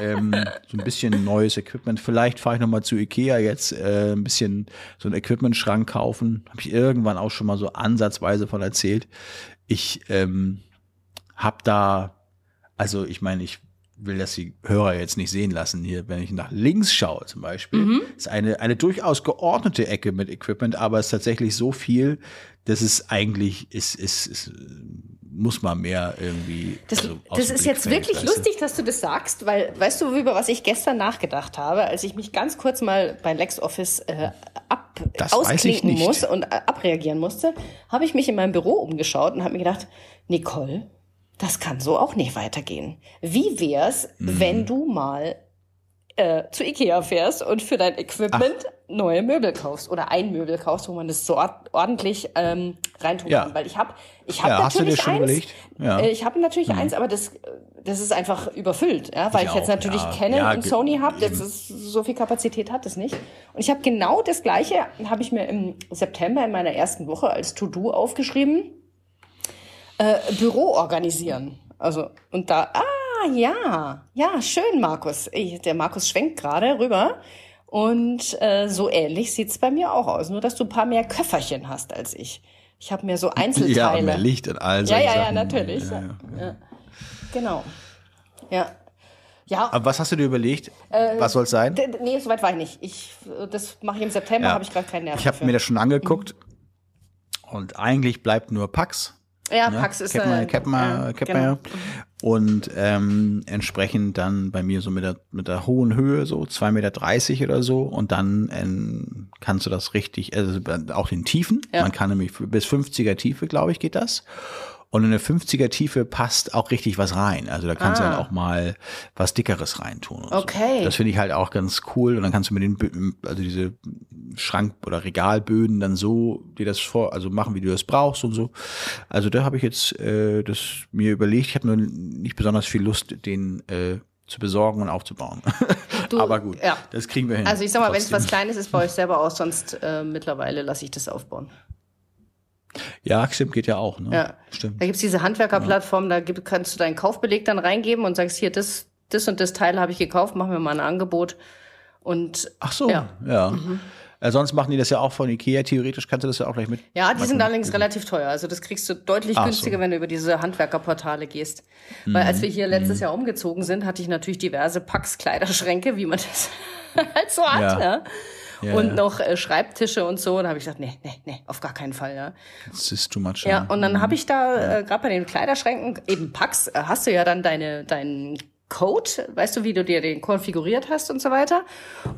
ähm, so ein bisschen neues Equipment. Vielleicht fahre ich nochmal zu Ikea jetzt, äh, ein bisschen so einen Equipment-Schrank kaufen. Habe ich irgendwann auch schon mal so ansatzweise von erzählt. Ich ähm, habe da, also ich meine, ich will das die Hörer jetzt nicht sehen lassen hier, wenn ich nach links schaue zum Beispiel, ist eine, eine durchaus geordnete Ecke mit Equipment, aber es ist tatsächlich so viel, dass es eigentlich ist, ist, ist muss man mehr irgendwie. Das, also das ist Blick jetzt fällt, wirklich weißt du? lustig, dass du das sagst, weil weißt du, über was ich gestern nachgedacht habe, als ich mich ganz kurz mal bei LexOffice äh, ab, Das ausklinken muss und äh, abreagieren musste, habe ich mich in meinem Büro umgeschaut und habe mir gedacht, Nicole, das kann so auch nicht weitergehen. Wie wär's, Mhm. wenn du mal äh, zu Ikea fährst und für dein Equipment neue Möbel kaufst oder ein Möbel kaufst, wo man das so ord- ordentlich ähm, reintun Ja. kann. Weil ich habe ich hab Ja, natürlich eins? Ja. Mhm. äh, ich habe natürlich eins, aber das, das ist einfach überfüllt, ja, weil Ich ich, jetzt auch, natürlich ja. Canon und Sony habe. Das ist so viel Kapazität hat es nicht. Und ich habe genau das Gleiche habe ich mir im September in meiner ersten Woche als To-Do aufgeschrieben. Äh, Büro organisieren. Also und da ah ja ja schön Markus. Ich, der Markus schwenkt gerade rüber. Und äh, so ähnlich sieht's bei mir auch aus. Nur, dass du ein paar mehr Köfferchen hast als ich. Ich habe mir so Einzelteile. Ja, mehr Licht und all Ja, ja, ja, Sachen. natürlich. Ja, Ja, ja. ja. Genau. Ja. Ja, Aber was hast du dir überlegt? was soll es sein? nee, soweit war ich nicht. Ich, das mache ich im September, Ja. habe ich gerade keinen Nerv Ich habe mir das schon angeguckt und eigentlich bleibt nur Pax. Ja, Ne? Pax ist kennt man, äh, kennt man, ja, kennt genau. Und ähm, entsprechend dann bei mir so mit der, mit der hohen Höhe, so 2,30 Meter oder so. Und dann ähm, kannst du das richtig, also auch den Tiefen. Ja. Man kann nämlich bis 50er Tiefe, glaube ich, geht das. Und in eine 50er Tiefe passt auch richtig was rein. Also da kannst du Ah. dann auch mal was Dickeres reintun. Und Okay. So. Das finde ich halt auch ganz cool. Und dann kannst du mit den, also diese Schrank- oder Regalböden dann so dir das vor, also machen, wie du das brauchst und so. Also da habe ich jetzt äh, das mir überlegt. Ich habe nur nicht besonders viel Lust, den äh, zu besorgen und aufzubauen. Du, Aber gut, ja. das kriegen wir hin. Also ich sag mal, wenn es was. Kleines ist, baue ich selber aus, sonst äh, mittlerweile lasse ich das aufbauen. Ja, stimmt, geht ja auch. Ne? Ja. Stimmt. Da gibt's diese Handwerkerplattform, da gibt, kannst du deinen Kaufbeleg dann reingeben und sagst, hier, das, das und das Teil habe ich gekauft, mach mir mal ein Angebot. Und Ach so, ja. Ja. Mhm. Äh, sonst machen die das ja auch von Ikea. Theoretisch kannst du das ja auch gleich mit. ja, die sind allerdings relativ teuer. Also das kriegst du deutlich Ach so. günstiger, wenn du über diese Handwerkerportale gehst. Weil Mhm. als wir hier letztes Jahr umgezogen sind, hatte ich natürlich diverse Packs-Kleiderschränke, wie man das halt so hat. Ja. Ja. Ja, und ja. noch äh, Schreibtische und so. Da habe ich gesagt, nee, nee, nee, auf gar keinen Fall. Ja. Das ist too much. Ja, und dann habe ich da äh, gerade bei den Kleiderschränken, eben Packs, äh, hast du ja dann deine, deinen Code, weißt du, wie du dir den konfiguriert hast und so weiter.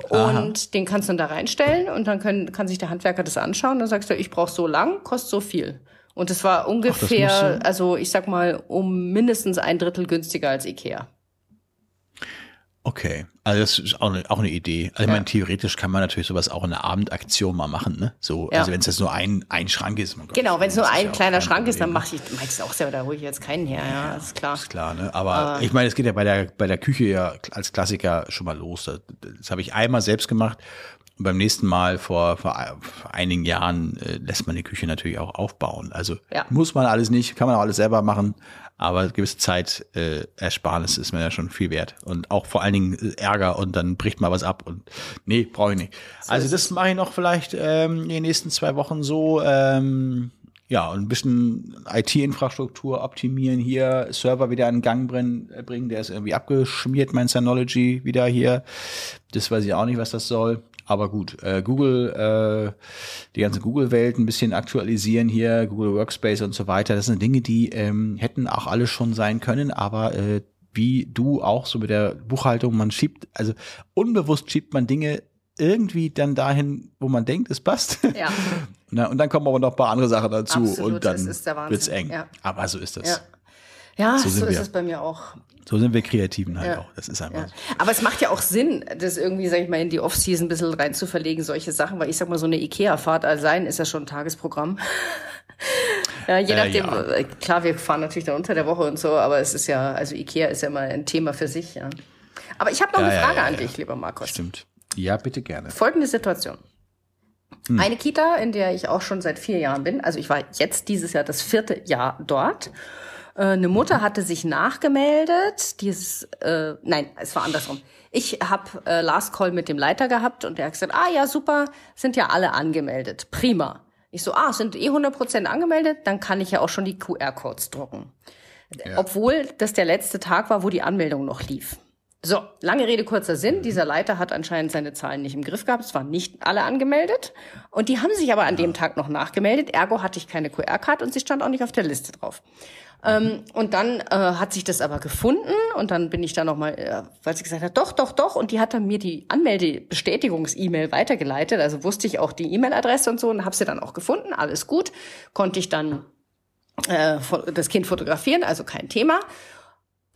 Und den kannst du dann da reinstellen und dann können, kann sich der Handwerker das anschauen. Dann sagst du, ich brauche so lang, kostet so viel. Und das war ungefähr, du- also ich sag mal, um mindestens ein Drittel günstiger als Ikea. Okay, also das ist auch eine, auch eine Idee. Also ich meine, theoretisch kann man natürlich sowas auch in einer Abendaktion mal machen, ne? So, Ja. also wenn es jetzt nur ein, ein Schrank ist. Gott, Genau, wenn es nur ein ja kleiner Schrank ist, dann Problem, mache ich, du auch selber, da hole ich jetzt keinen her, ja, ist klar. Ist klar, ne? Aber ich meine, es geht ja bei der, bei der Küche ja als Klassiker schon mal los. Das, das habe ich einmal selbst gemacht. Und beim nächsten Mal vor, vor, einigen Jahren äh, lässt man die Küche natürlich auch aufbauen. Also Ja. muss man alles nicht, kann man auch alles selber machen. Aber gewisse Zeit äh, Ersparnis ist mir ja schon viel wert. Und auch vor allen Dingen äh, Ärger und dann bricht mal was ab. Und nee, brauche ich nicht. So also das mache ich noch vielleicht ähm, in den nächsten zwei Wochen so. Ähm, ja, und ein bisschen IT-Infrastruktur optimieren hier, Server wieder in Gang bringen, bringen, der ist irgendwie abgeschmiert, mein Synology wieder hier. Das weiß ich auch nicht, was das soll. Aber gut, äh, Google, äh, die ganze Google-Welt ein bisschen aktualisieren hier, Google Workspace und so weiter. Das sind Dinge, die ähm, hätten auch alle schon sein können, aber äh, wie du auch so mit der Buchhaltung, man schiebt, also unbewusst schiebt man Dinge irgendwie dann dahin, wo man denkt, es passt. Ja. Na, und dann kommen aber noch ein paar andere Sachen dazu Absolut, und dann wird es eng. Ja. Aber so ist das. Ja. Ja, so, so ist es bei mir auch. So sind wir Kreativen halt ja. auch. Das ist einfach ja. so. Aber es macht ja auch Sinn, das irgendwie, sag ich mal, in die Off-Season ein bisschen rein zu verlegen, solche Sachen, weil ich sag mal, so eine Ikea-Fahrt allein ist ja schon ein Tagesprogramm. ja, je nachdem, äh, ja. Äh, klar, wir fahren natürlich dann unter der Woche und so, aber es ist ja, also Ikea ist ja mal ein Thema für sich, ja. Aber ich habe noch eine Frage an dich, lieber Markus. Stimmt. Ja, bitte gerne. Folgende Situation. Hm. Eine Kita, in der ich auch schon seit vier Jahren bin. Also ich war jetzt dieses Jahr das vierte Jahr dort. Äh, eine Mutter hatte sich nachgemeldet. Dieses, äh, nein, es war andersrum. Ich habe äh, Last Call mit dem Leiter gehabt und der hat gesagt, ah ja, super, sind ja alle angemeldet. Prima. Ich so, ah, sind eh 100% angemeldet, dann kann ich ja auch schon die QR-Codes drucken. Ja. Obwohl das der letzte Tag war, wo die Anmeldung noch lief. So, lange Rede, kurzer Sinn. Dieser Leiter hat anscheinend seine Zahlen nicht im Griff gehabt. Es waren nicht alle angemeldet. Und die haben sich aber an dem Tag noch nachgemeldet. Ergo hatte ich keine QR-Card und sie stand auch nicht auf der Liste drauf. Ähm, und dann äh, hat sich das aber gefunden und dann bin ich da nochmal, äh, weil sie gesagt hat, doch, doch, doch. Und die hat dann mir die Anmeldebestätigungs-E-Mail weitergeleitet. Also wusste ich auch die E-Mail-Adresse und so und habe sie dann auch gefunden. Alles gut. Konnte ich dann äh, das Kind fotografieren, also kein Thema.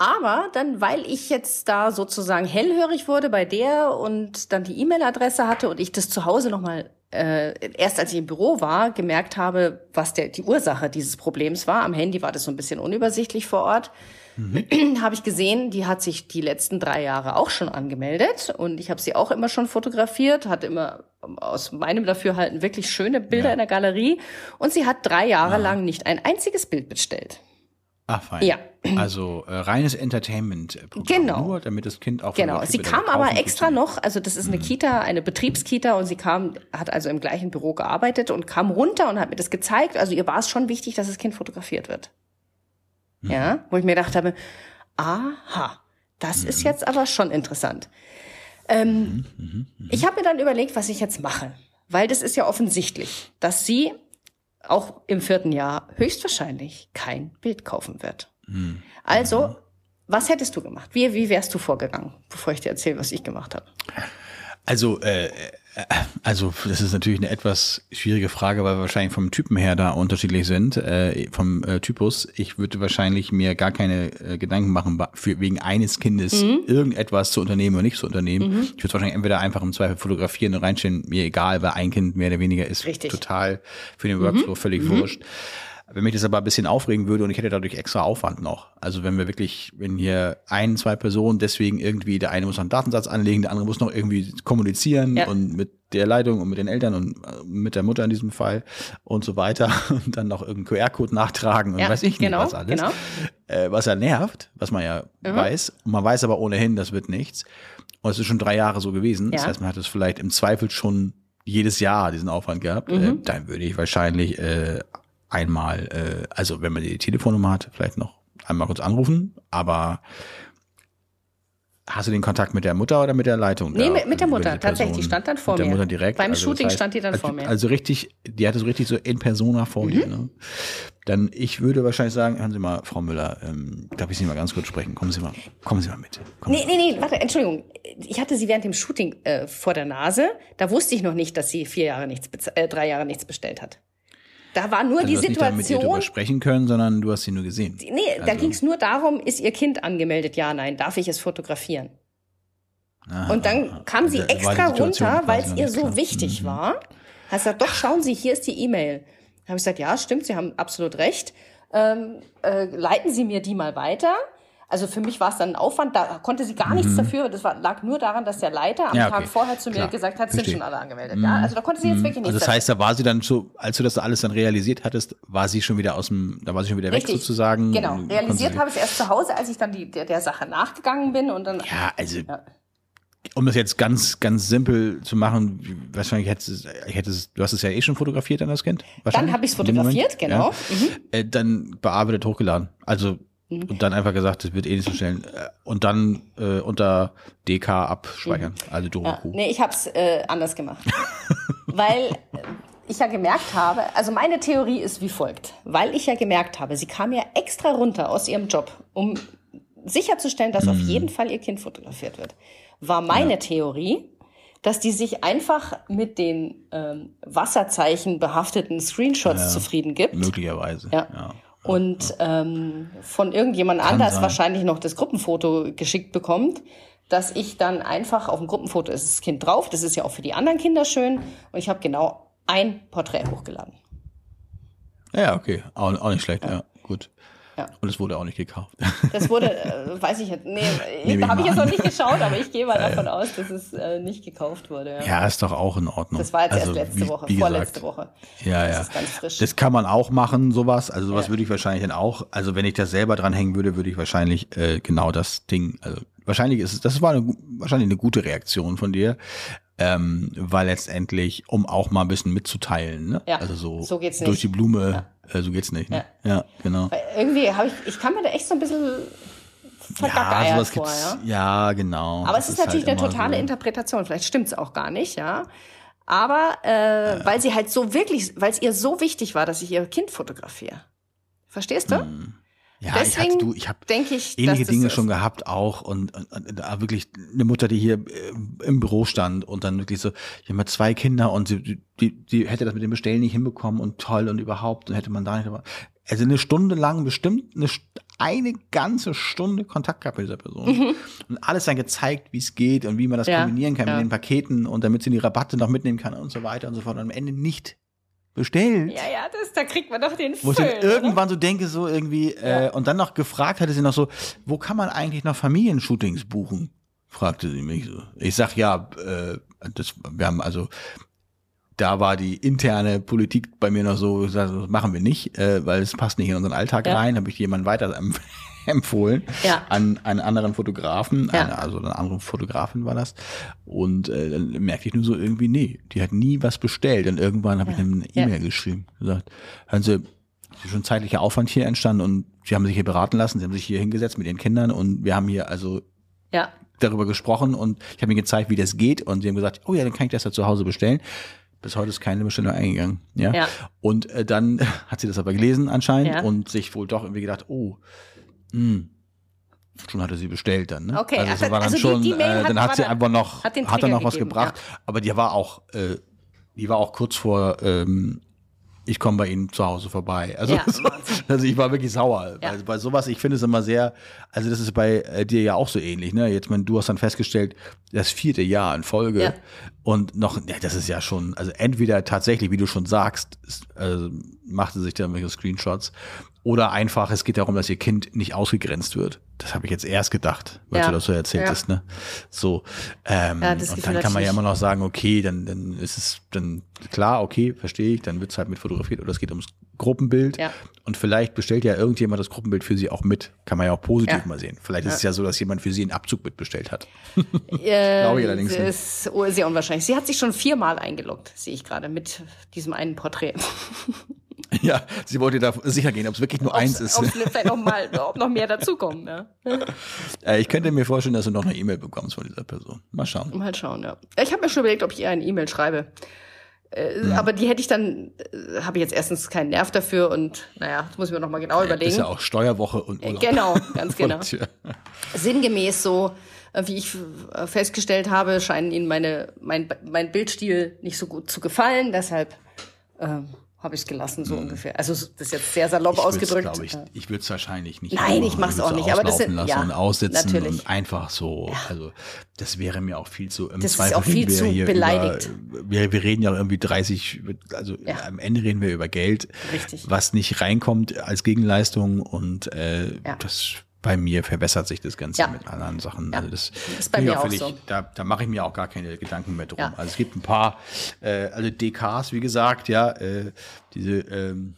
Aber dann, weil ich jetzt da sozusagen hellhörig wurde bei der und dann die E-Mail-Adresse hatte und ich das zu Hause nochmal äh, erst als ich im Büro war, gemerkt habe, was der, die Ursache dieses Problems war. Am Handy war das so ein bisschen unübersichtlich vor Ort. Mhm. habe ich gesehen, die hat sich die letzten drei Jahre auch schon angemeldet und ich habe sie auch immer schon fotografiert, hatte immer aus meinem Dafürhalten wirklich schöne Bilder ja. in der Galerie und sie hat drei Jahre ja. lang nicht ein einziges Bild bestellt. Ah, fein. Ja. Also äh, reines Entertainment-Programm. Genau. Nur, damit das Kind auch. Genau. Sie kam aber extra noch, also das ist eine mhm. Kita, eine Betriebskita und sie kam, hat also im gleichen Büro gearbeitet und kam runter und hat mir das gezeigt. Also ihr war es schon wichtig, dass das Kind fotografiert wird. Mhm. Ja, wo ich mir gedacht habe, aha, das mhm. ist jetzt aber schon interessant. Ähm, mhm, mhm, mhm. ich habe mir dann überlegt, was ich jetzt mache, weil das ist ja offensichtlich, dass sie auch im vierten Jahr höchstwahrscheinlich kein Bild kaufen wird. Mhm. Also, was hättest du gemacht? Wie, wie wärst du vorgegangen, bevor ich dir erzähle, was ich gemacht habe? Also, äh, also das ist natürlich eine etwas schwierige Frage, weil wir wahrscheinlich vom Typen her da unterschiedlich sind, äh, vom äh, Typus. Ich würde wahrscheinlich mir gar keine äh, Gedanken machen, für, wegen eines Kindes mhm. irgendetwas zu unternehmen oder nicht zu unternehmen. Mhm. Ich würde wahrscheinlich entweder einfach im Zweifel fotografieren und reinstellen, mir egal, weil ein Kind mehr oder weniger ist Richtig. total für den Workflow mhm. völlig mhm. wurscht. Wenn mich das aber ein bisschen aufregen würde und ich hätte dadurch extra Aufwand noch. Also wenn wir wirklich, wenn hier ein, zwei Personen deswegen irgendwie, der eine muss noch einen Datensatz anlegen, der andere muss noch irgendwie kommunizieren ja. und mit der Leitung und mit den Eltern und äh, mit der Mutter in diesem Fall und so weiter und dann noch irgendeinen QR-Code nachtragen und ja, weiß ich nicht genau, was alles. Genau. Äh, was ja nervt, was man ja mhm. weiß. Und man weiß aber ohnehin, das wird nichts. Und es ist schon drei Jahre so gewesen. Ja. Das heißt, man hat es vielleicht im Zweifel schon jedes Jahr diesen Aufwand gehabt. Mhm. Äh, dann würde ich wahrscheinlich äh, einmal, äh, also wenn man die Telefonnummer hat, vielleicht noch einmal kurz anrufen, aber Hast du den Kontakt mit der Mutter oder mit der Leitung? Nee, mit, mit der Mutter, tatsächlich. Die stand dann vor mit mir. Der Mutter direkt. Beim also Shooting das heißt, stand die dann vor mir. Also richtig, die hatte so richtig so in persona vor mhm. dir. Ne? Dann, ich würde wahrscheinlich sagen, hören Sie mal, Frau Müller, ähm, darf ich Sie mal ganz kurz sprechen? Kommen Sie mal, kommen Sie mal mit. Kommen nee, nee, nee, warte, Entschuldigung. Ich hatte sie während dem Shooting äh, vor der Nase. Da wusste ich noch nicht, dass sie vier Jahre nichts, äh, drei Jahre nichts bestellt hat. Da war nur also die Situation. Du hast nicht mit ihr sprechen können, sondern du hast sie nur gesehen. Nee, also. da ging es nur darum, ist ihr Kind angemeldet? Ja, nein. Darf ich es fotografieren? Aha, und dann kam sie extra runter, weil es ihr so klar. wichtig mhm. war. Hat gesagt, doch, schauen Sie, hier ist die E-Mail. Habe ich gesagt, ja, stimmt, Sie haben absolut recht. Ähm, äh, leiten Sie mir die mal weiter. Also für mich war es dann ein Aufwand, da konnte sie gar nichts dafür. Das war, lag nur daran, dass der Leiter am Mhm. Ja, okay. Tag vorher zu mir Klar. gesagt hat, sind schon alle angemeldet. Ja, also da konnte sie jetzt wirklich Also nichts das heißt, da war sie dann so, als du das alles dann realisiert hattest, war sie schon wieder aus dem, da war sie schon wieder weg Richtig. sozusagen. Genau. Realisiert habe ich es erst zu Hause, als ich dann die, der, der Sache nachgegangen bin und dann. Ja, also Ja. um das jetzt ganz, ganz simpel zu machen, wahrscheinlich hättest du, es- hättest, du hast es ja eh schon fotografiert, dann das Kind? Wahrscheinlich? habe dem Moment? fotografiert, genau. Ja. Äh, dann bearbeitet, hochgeladen. Also Mhm. und dann einfach gesagt, das wird eh nicht so schnell. Äh, Und dann äh, unter DK abspeichern. Also Mhm. Ja, Doroku. nee, ich habe es äh, anders gemacht. Weil äh, ich ja gemerkt habe, also meine Theorie ist wie folgt. Weil ich ja gemerkt habe, sie kam ja extra runter aus ihrem Job, um sicherzustellen, dass auf Mhm. jeden Fall ihr Kind fotografiert wird. War meine Theorie, dass die sich einfach mit den ähm, Wasserzeichen behafteten Screenshots zufrieden gibt. Möglicherweise. Ja. ja. Und ähm, von irgendjemand anders sein. wahrscheinlich noch das Gruppenfoto geschickt bekommt, dass ich dann einfach auf dem Gruppenfoto ist das Kind drauf. Das ist ja auch für die anderen Kinder schön. Und ich habe genau ein Porträt hochgeladen. Ja, okay. Auch, auch nicht schlecht, ja. Gut. Ja. Und es wurde auch nicht gekauft. Das wurde, äh, weiß ich jetzt, nee, Nehme da ich habe ich jetzt noch nicht geschaut, aber ich gehe mal davon aus, dass es äh, nicht gekauft wurde. Ja. Ja, ist doch auch in Ordnung. Das war jetzt Also, erst letzte wie- Woche, wie vorletzte gesagt, Woche. Ja, Das ja. ist ganz frisch. Das kann man auch machen, sowas. Also sowas Ja. würde ich wahrscheinlich dann auch, also wenn ich das selber dranhängen würde, würde ich wahrscheinlich äh, genau das Ding, also wahrscheinlich ist es, das war eine, wahrscheinlich eine gute Reaktion von dir, ähm, weil letztendlich, um auch mal ein bisschen mitzuteilen, ne? Ja, also so, so durch nicht. die Blume, äh, so geht's nicht, ne? Ja, genau. Weil irgendwie habe ich, ich kann mir da echt so ein bisschen Ja, sowas vor, gibt's, ja. ja, genau. Aber es ist natürlich halt eine totale so. Interpretation. Vielleicht stimmt's auch gar nicht, ja. Aber äh, weil sie halt so wirklich, weil es ihr so wichtig war, dass ich ihr Kind fotografiere. Verstehst du? Ja, ich hatte, Deswegen du, ich habe ähnliche Dinge schon gehabt auch und, und, und da wirklich eine Mutter, die hier äh, im Büro stand und dann wirklich so, ich habe zwei Kinder und sie, die, die, hätte das mit dem Bestellen nicht hinbekommen und toll und überhaupt und hätte man da nicht, also eine Stunde lang bestimmt eine, eine ganze Stunde Kontakt gehabt mit dieser Person und alles dann gezeigt, wie es geht und wie man das Mhm. Ja, kombinieren kann ja. mit den Paketen und damit sie die Rabatte noch mitnehmen kann und so weiter und so fort und am Ende nicht bestellt. Ja, ja, das, da kriegt man doch den Wo ich dann oder? irgendwann so denke, so irgendwie, äh, und dann noch gefragt hatte sie noch so, wo kann man eigentlich noch Familienshootings buchen? Fragte sie mich so. Ich sag ja, äh, das, wir haben also, da war die interne Politik bei mir noch so, ich sag, das machen wir nicht, äh, weil es passt nicht in unseren Alltag Ja. rein, habe ich jemanden weiter empfohlen Ja. an einen anderen Fotografen, Ja. eine, also eine andere Fotografin war das. Und äh, dann merkte ich nur so irgendwie, nee, die hat nie was bestellt. Und irgendwann habe ich Ja. dann eine. E-Mail geschrieben, gesagt, hören Sie, ist schon zeitlicher Aufwand hier entstanden und Sie haben sich hier beraten lassen, Sie haben sich hier hingesetzt mit Ihren Kindern und wir haben hier also Ja, darüber gesprochen und ich habe ihnen gezeigt, wie das geht und sie haben gesagt, oh ja, dann kann ich das ja zu Hause bestellen. Bis heute ist keine Bestellung eingegangen. Ja. Ja. Und äh, dann hat sie das aber gelesen anscheinend Ja. und sich wohl doch irgendwie gedacht, oh, hm, schon hatte sie bestellt dann. Ne? Okay, also, also- so war dann also die- schon, die Mail äh, hat- dann war hat sie einfach noch, hat hat dann noch was gegeben, gebracht, aber die war auch, äh, die war auch kurz vor, ähm, ich komme bei Ihnen zu Hause vorbei. Also, Ja, so, also ich war wirklich sauer. Ja. Also bei sowas, ich finde es immer sehr, also das ist bei äh, dir ja auch so ähnlich, ne? Jetzt, mein, du hast dann festgestellt, das vierte Jahr in Folge Ja. und noch, ja, das ist ja schon, also entweder tatsächlich, wie du schon sagst, ist, also machte sich da irgendwelche Screenshots oder einfach, es geht darum, dass ihr Kind nicht ausgegrenzt wird. Das habe ich jetzt erst gedacht, weil Ja. du das so erzählt Ja. hast, ne? So, ähm, Ja, und dann kann man ja immer noch sagen, okay, dann, dann ist es dann klar, okay, verstehe ich, dann wird's halt mit fotografiert oder es geht ums Gruppenbild Ja. und vielleicht bestellt ja irgendjemand das Gruppenbild für sie auch mit. Kann man ja auch positiv mal sehen. Vielleicht ist es ja so, dass jemand für sie einen Abzug mitbestellt hat. Äh, Glaube ich allerdings nicht. ist sehr unwahrscheinlich. Sie hat sich schon viermal eingeloggt, sehe ich gerade, mit diesem einen Porträt. ja, sie wollte da sicher gehen, ob es wirklich nur eins ist. Ob vielleicht noch mal, ob noch mehr dazukommen, ja. Äh, ich könnte mir vorstellen, dass du noch eine E-Mail bekommst von dieser Person. Mal schauen. Mal schauen, ja. Ich habe mir schon überlegt, ob ich ihr eine E-Mail schreibe. Äh, Aber die hätte ich dann, äh, habe ich jetzt erstens keinen Nerv dafür und naja, das muss ich mir noch mal genau überlegen. Ist ja auch Steuerwoche und Urlaub. Genau, ganz genau. Sinngemäß so, wie ich festgestellt habe, scheinen ihnen meine, mein, mein Bildstil nicht so gut zu gefallen. Deshalb ähm, habe ich es gelassen, so ungefähr. Also das ist jetzt sehr salopp. Ich ausgedrückt. ich Ja. ich würde es wahrscheinlich nicht. Nein, ich mach's würd's auch nicht, aber das sind- lassen ja, und aussitzen natürlich. und einfach so. Also das wäre mir auch viel zu. Im Das ist Zweifel auch viel zu beleidigt. Über, wir, wir reden ja irgendwie 30. Also Ja. am Ende reden wir über Geld, Richtig. was nicht reinkommt als Gegenleistung und äh, Ja. das bei mir verbessert sich das Ganze Ja. mit anderen Sachen. Ja. Also das Ist bei mir auch völlig- so. Da, da mache ich mir auch gar keine Gedanken mehr drum. Ja. Also es gibt ein paar, äh, also DKs, wie gesagt, ja, äh, diese ähm,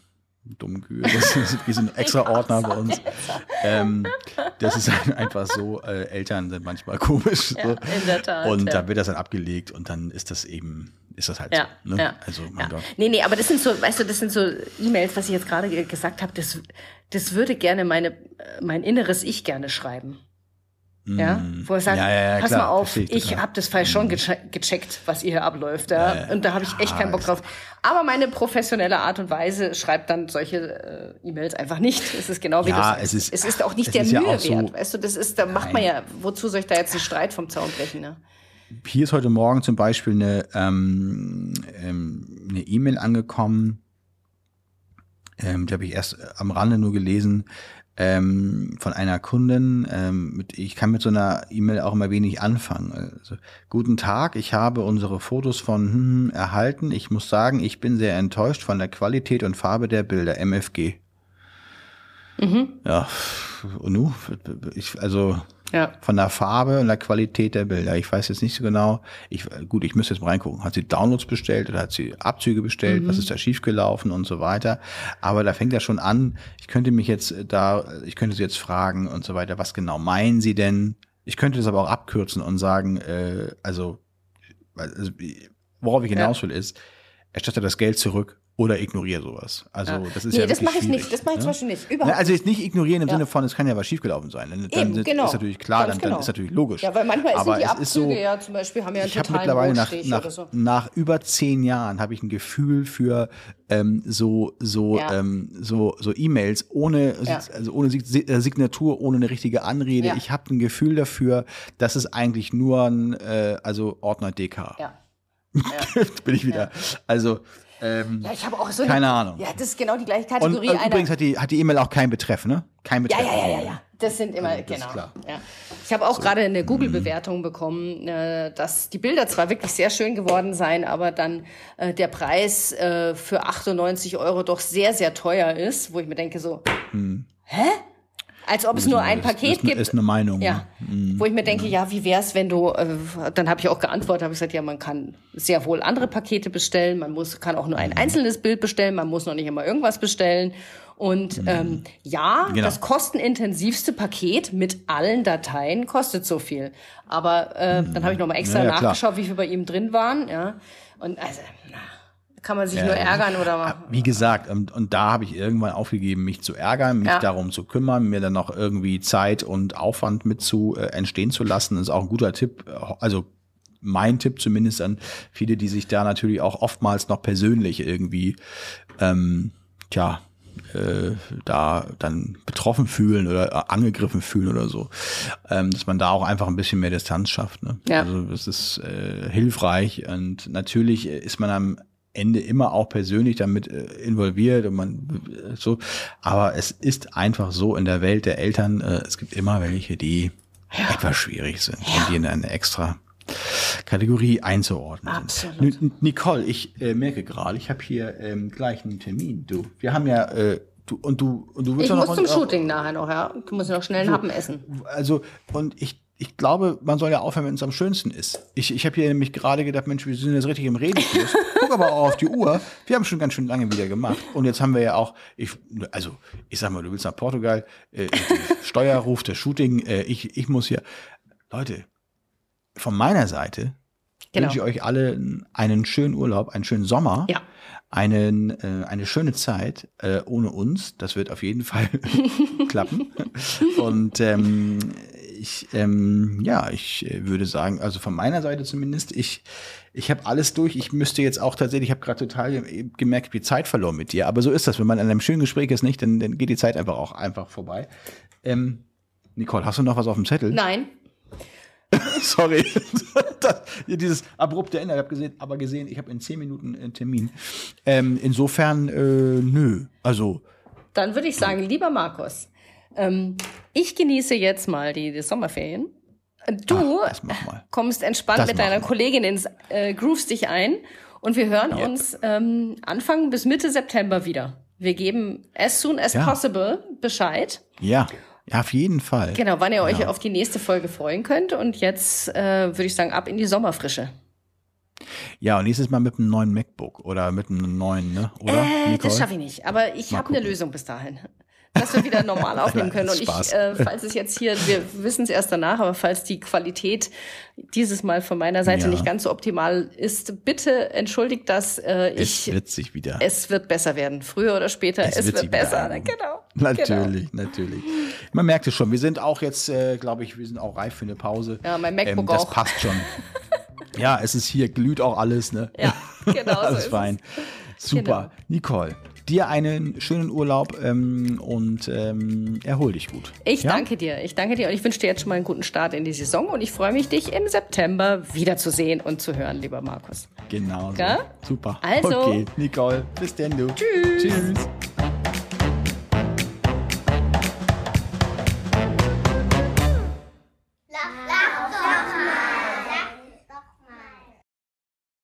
dummen Kühe, das ist wie so ein extra Ordner bei uns. Ähm, das ist halt einfach so, äh, Eltern sind manchmal komisch. So. in der Tat, Und da wird das dann abgelegt und dann ist das eben, ist das halt Ja, so. Ne? ja. Also mein ja. Gott. Nee, nee, aber das sind so, weißt du, das sind so E-Mails, was ich jetzt gerade ge- gesagt habe, das, das würde gerne meine, äh, mein inneres Ich gerne schreiben. Ja, wo er sagt. Ja, ja, ja, pass klar, mal auf, ich ich habe das Fall schon geche gecheckt, was ihr hier abläuft, ja. Und da habe ich echt keinen Bock drauf. Aber meine professionelle Art und Weise schreibt dann solche äh, E-Mails einfach nicht. Es ist genau wie Ja, sagst. es ist- es ist auch nicht der Mühe auch so- wert, weißt du, das ist, da macht man ja, wozu soll ich da jetzt einen Streit vom Zaun brechen, ne? Hier ist heute Morgen zum Beispiel eine ähm, ähm, eine E-Mail angekommen, ähm, die habe ich erst äh, am Rande nur gelesen, ähm, von einer Kundin. Ähm, mit, ich kann mit so einer E-Mail auch immer wenig anfangen. Also, Guten Tag, ich habe unsere Fotos von hm, erhalten. Ich muss sagen, ich bin sehr enttäuscht von der Qualität und Farbe der Bilder, MFG. Ja, und nu? Ich, also Ja. von der Farbe und der Qualität der Bilder. Ich weiß jetzt nicht so genau. Ich, gut, ich müsste jetzt mal reingucken. Hat sie Downloads bestellt oder hat sie Abzüge bestellt? Was ist da schiefgelaufen und so weiter? Aber da fängt ja schon an. Ich könnte mich jetzt da, ich könnte sie jetzt fragen und so weiter. Was genau meinen Sie denn? Ich könnte das aber auch abkürzen und sagen, äh, also, also worauf ich hinaus will ist, erstatte das Geld zurück oder ignoriere sowas. Also das ist nee, ja das mache ich nicht. Das mache ich ne? zum Beispiel nicht. Überhaupt Ne, also jetzt nicht ignorieren im Ja. Sinne von, es kann ja was schiefgelaufen sein. Dann, dann Eben, ist- genau. ist natürlich klar, dann, dann genau. ist natürlich logisch. Ja, weil manchmal Aber sind die es Abzüge ist so, ja zum Beispiel haben ja einen ich habe totalen mittlerweile nach, nach, so. nach über zehn Jahren habe ich ein Gefühl für ähm, so so Ja. ähm, so so E-Mails ohne Ja. also ohne äh, Signatur ohne eine richtige Anrede. Ja. Ich habe ein Gefühl dafür, dass es eigentlich nur ein äh, also Ordner DK. Ja. Bin ich wieder. Also ähm, Ja, ich habe auch so Keine eine, Ahnung. Ja, das ist genau die gleiche und Kategorie äh, einer. übrigens hat die hat die E-Mail auch keinen Betreff, ne? Kein ja, Betreff. ja, ja, ja, ja. Das sind immer, Also, das genau. Ja. Ich habe auch gerade eine Google-Bewertung bekommen, äh, dass die Bilder zwar wirklich sehr schön geworden seien, aber dann äh, der Preis äh, für 98 Euro doch sehr, sehr teuer ist, wo ich mir denke so, hä? Als ob es nur ein Paket ist, gibt. Ist eine Meinung. Ja, ne? wo ich mir denke, ja, wie wär's, wenn du, äh, dann habe ich auch geantwortet, habe gesagt, ja, man kann sehr wohl andere Pakete bestellen, man muss, kann auch nur Mhm. ein einzelnes Bild bestellen, man muss noch nicht immer irgendwas bestellen. Und ähm, ja, Genau. das kostenintensivste Paket mit allen Dateien kostet so viel. Aber äh, dann habe ich noch mal extra Mhm. Ja, ja, klar. nachgeschaut, wie viel bei ihm drin waren. Ja, und also na, kann man sich nur ja. ärgern oder Wie gesagt, und, und da habe ich irgendwann aufgegeben, mich zu ärgern, mich Ja. darum zu kümmern, mir dann noch irgendwie Zeit und Aufwand mit zu äh, entstehen zu lassen. Das ist auch ein guter Tipp. Also mein Tipp zumindest an viele, die sich da natürlich auch oftmals noch persönlich irgendwie, ähm, tja, äh, da dann betroffen fühlen oder äh, angegriffen fühlen oder so, ähm, dass man da auch einfach ein bisschen mehr Distanz schafft. Ne? Ja. Also das ist äh, hilfreich und natürlich äh, ist man am Ende immer auch persönlich damit äh, involviert und man äh, so, aber es ist einfach so in der Welt der Eltern, äh, es gibt immer welche, die etwas schwierig sind und die in eine extra Kategorie einzuordnen Absolut. sind. Nicole, ich äh, merke gerade, ich habe hier ähm, gleich einen Termin. Du, wir haben ja äh, du und du und du willst ich muss noch zum Shooting nachher noch, ja. Du musst noch schnell einen Happen essen. also, und ich, ich glaube, man soll ja aufhören, wenn es am schönsten ist. Ich, ich habe hier nämlich gerade gedacht, Mensch, wir sind jetzt richtig im Redefluss. Guck aber auch auf die Uhr. Wir haben schon ganz schön lange wieder gemacht. Und jetzt haben wir ja auch, ich, also, ich sag mal, du willst nach Portugal, äh, die Steuerruf, das Shooting, äh, ich, ich muss hier, Leute, von meiner Seite Genau. wünsche ich euch alle einen schönen Urlaub, einen schönen Sommer. Ja. Einen, äh, eine schöne Zeit äh, ohne uns. Das wird auf jeden Fall klappen. Und ähm, ich, ähm, ja, ich äh, würde sagen, also von meiner Seite zumindest, ich, ich habe alles durch. Ich müsste jetzt auch tatsächlich, ich habe gerade total ge- gemerkt, wie Zeit verloren mit dir. Aber so ist das, wenn man in einem schönen Gespräch ist, nicht, dann, dann geht die Zeit einfach auch einfach vorbei. Ähm, Nicole, hast du noch was auf dem Zettel? Nein, Sorry. das, dieses abrupte Ende. Ich habe gesehen, aber gesehen, ich habe in zehn Minuten einen Termin. Ähm, insofern, äh, nö. Also, Dann würde ich sagen, lieber Markus, ähm, ich genieße jetzt mal die, die Sommerferien. Du Ach, kommst entspannt Das mit deiner mal. Kollegin ins äh, Grooves dich ein und wir hören Ja. uns ähm, Anfang bis Mitte September wieder. Wir geben as soon as Ja. possible Bescheid. ja. Ja, auf jeden Fall. Genau, wann ihr euch auf die nächste Folge freuen könnt. Und jetzt äh, würde ich sagen, ab in die Sommerfrische. Ja, und nächstes Mal mit einem neuen MacBook oder mit einem neuen, ne? Oder? Äh, das schaffe ich nicht. Aber ich habe eine Lösung bis dahin dass wir wieder normal aufnehmen können. Und ich, äh, falls es jetzt hier, wir wissen es erst danach, aber falls die Qualität dieses Mal von meiner Seite ja. nicht ganz so optimal ist, bitte entschuldigt das. Äh, ich, es wird sich wieder. Es wird besser werden. Früher oder später. Es, es wird, wird besser. Genau. Natürlich, genau. natürlich. Man merkt es schon. Wir sind auch jetzt, äh, glaube ich, wir sind auch reif für eine Pause. Ja, mein MacBook ähm, das auch. Das passt schon. ja, es ist hier, glüht auch alles, ne? Ja, genau. alles so fein. Super. Genau. Nicole, dir einen schönen Urlaub ähm, und ähm, erhol dich gut. Ich ja? danke dir. Ich danke dir und ich wünsche dir jetzt schon mal einen guten Start in die Saison und ich freue mich, dich im September wiederzusehen und zu hören, lieber Markus. Genau. So. Super. Also. Okay, Nicole, bis denn du. Tschüss. Tschüss.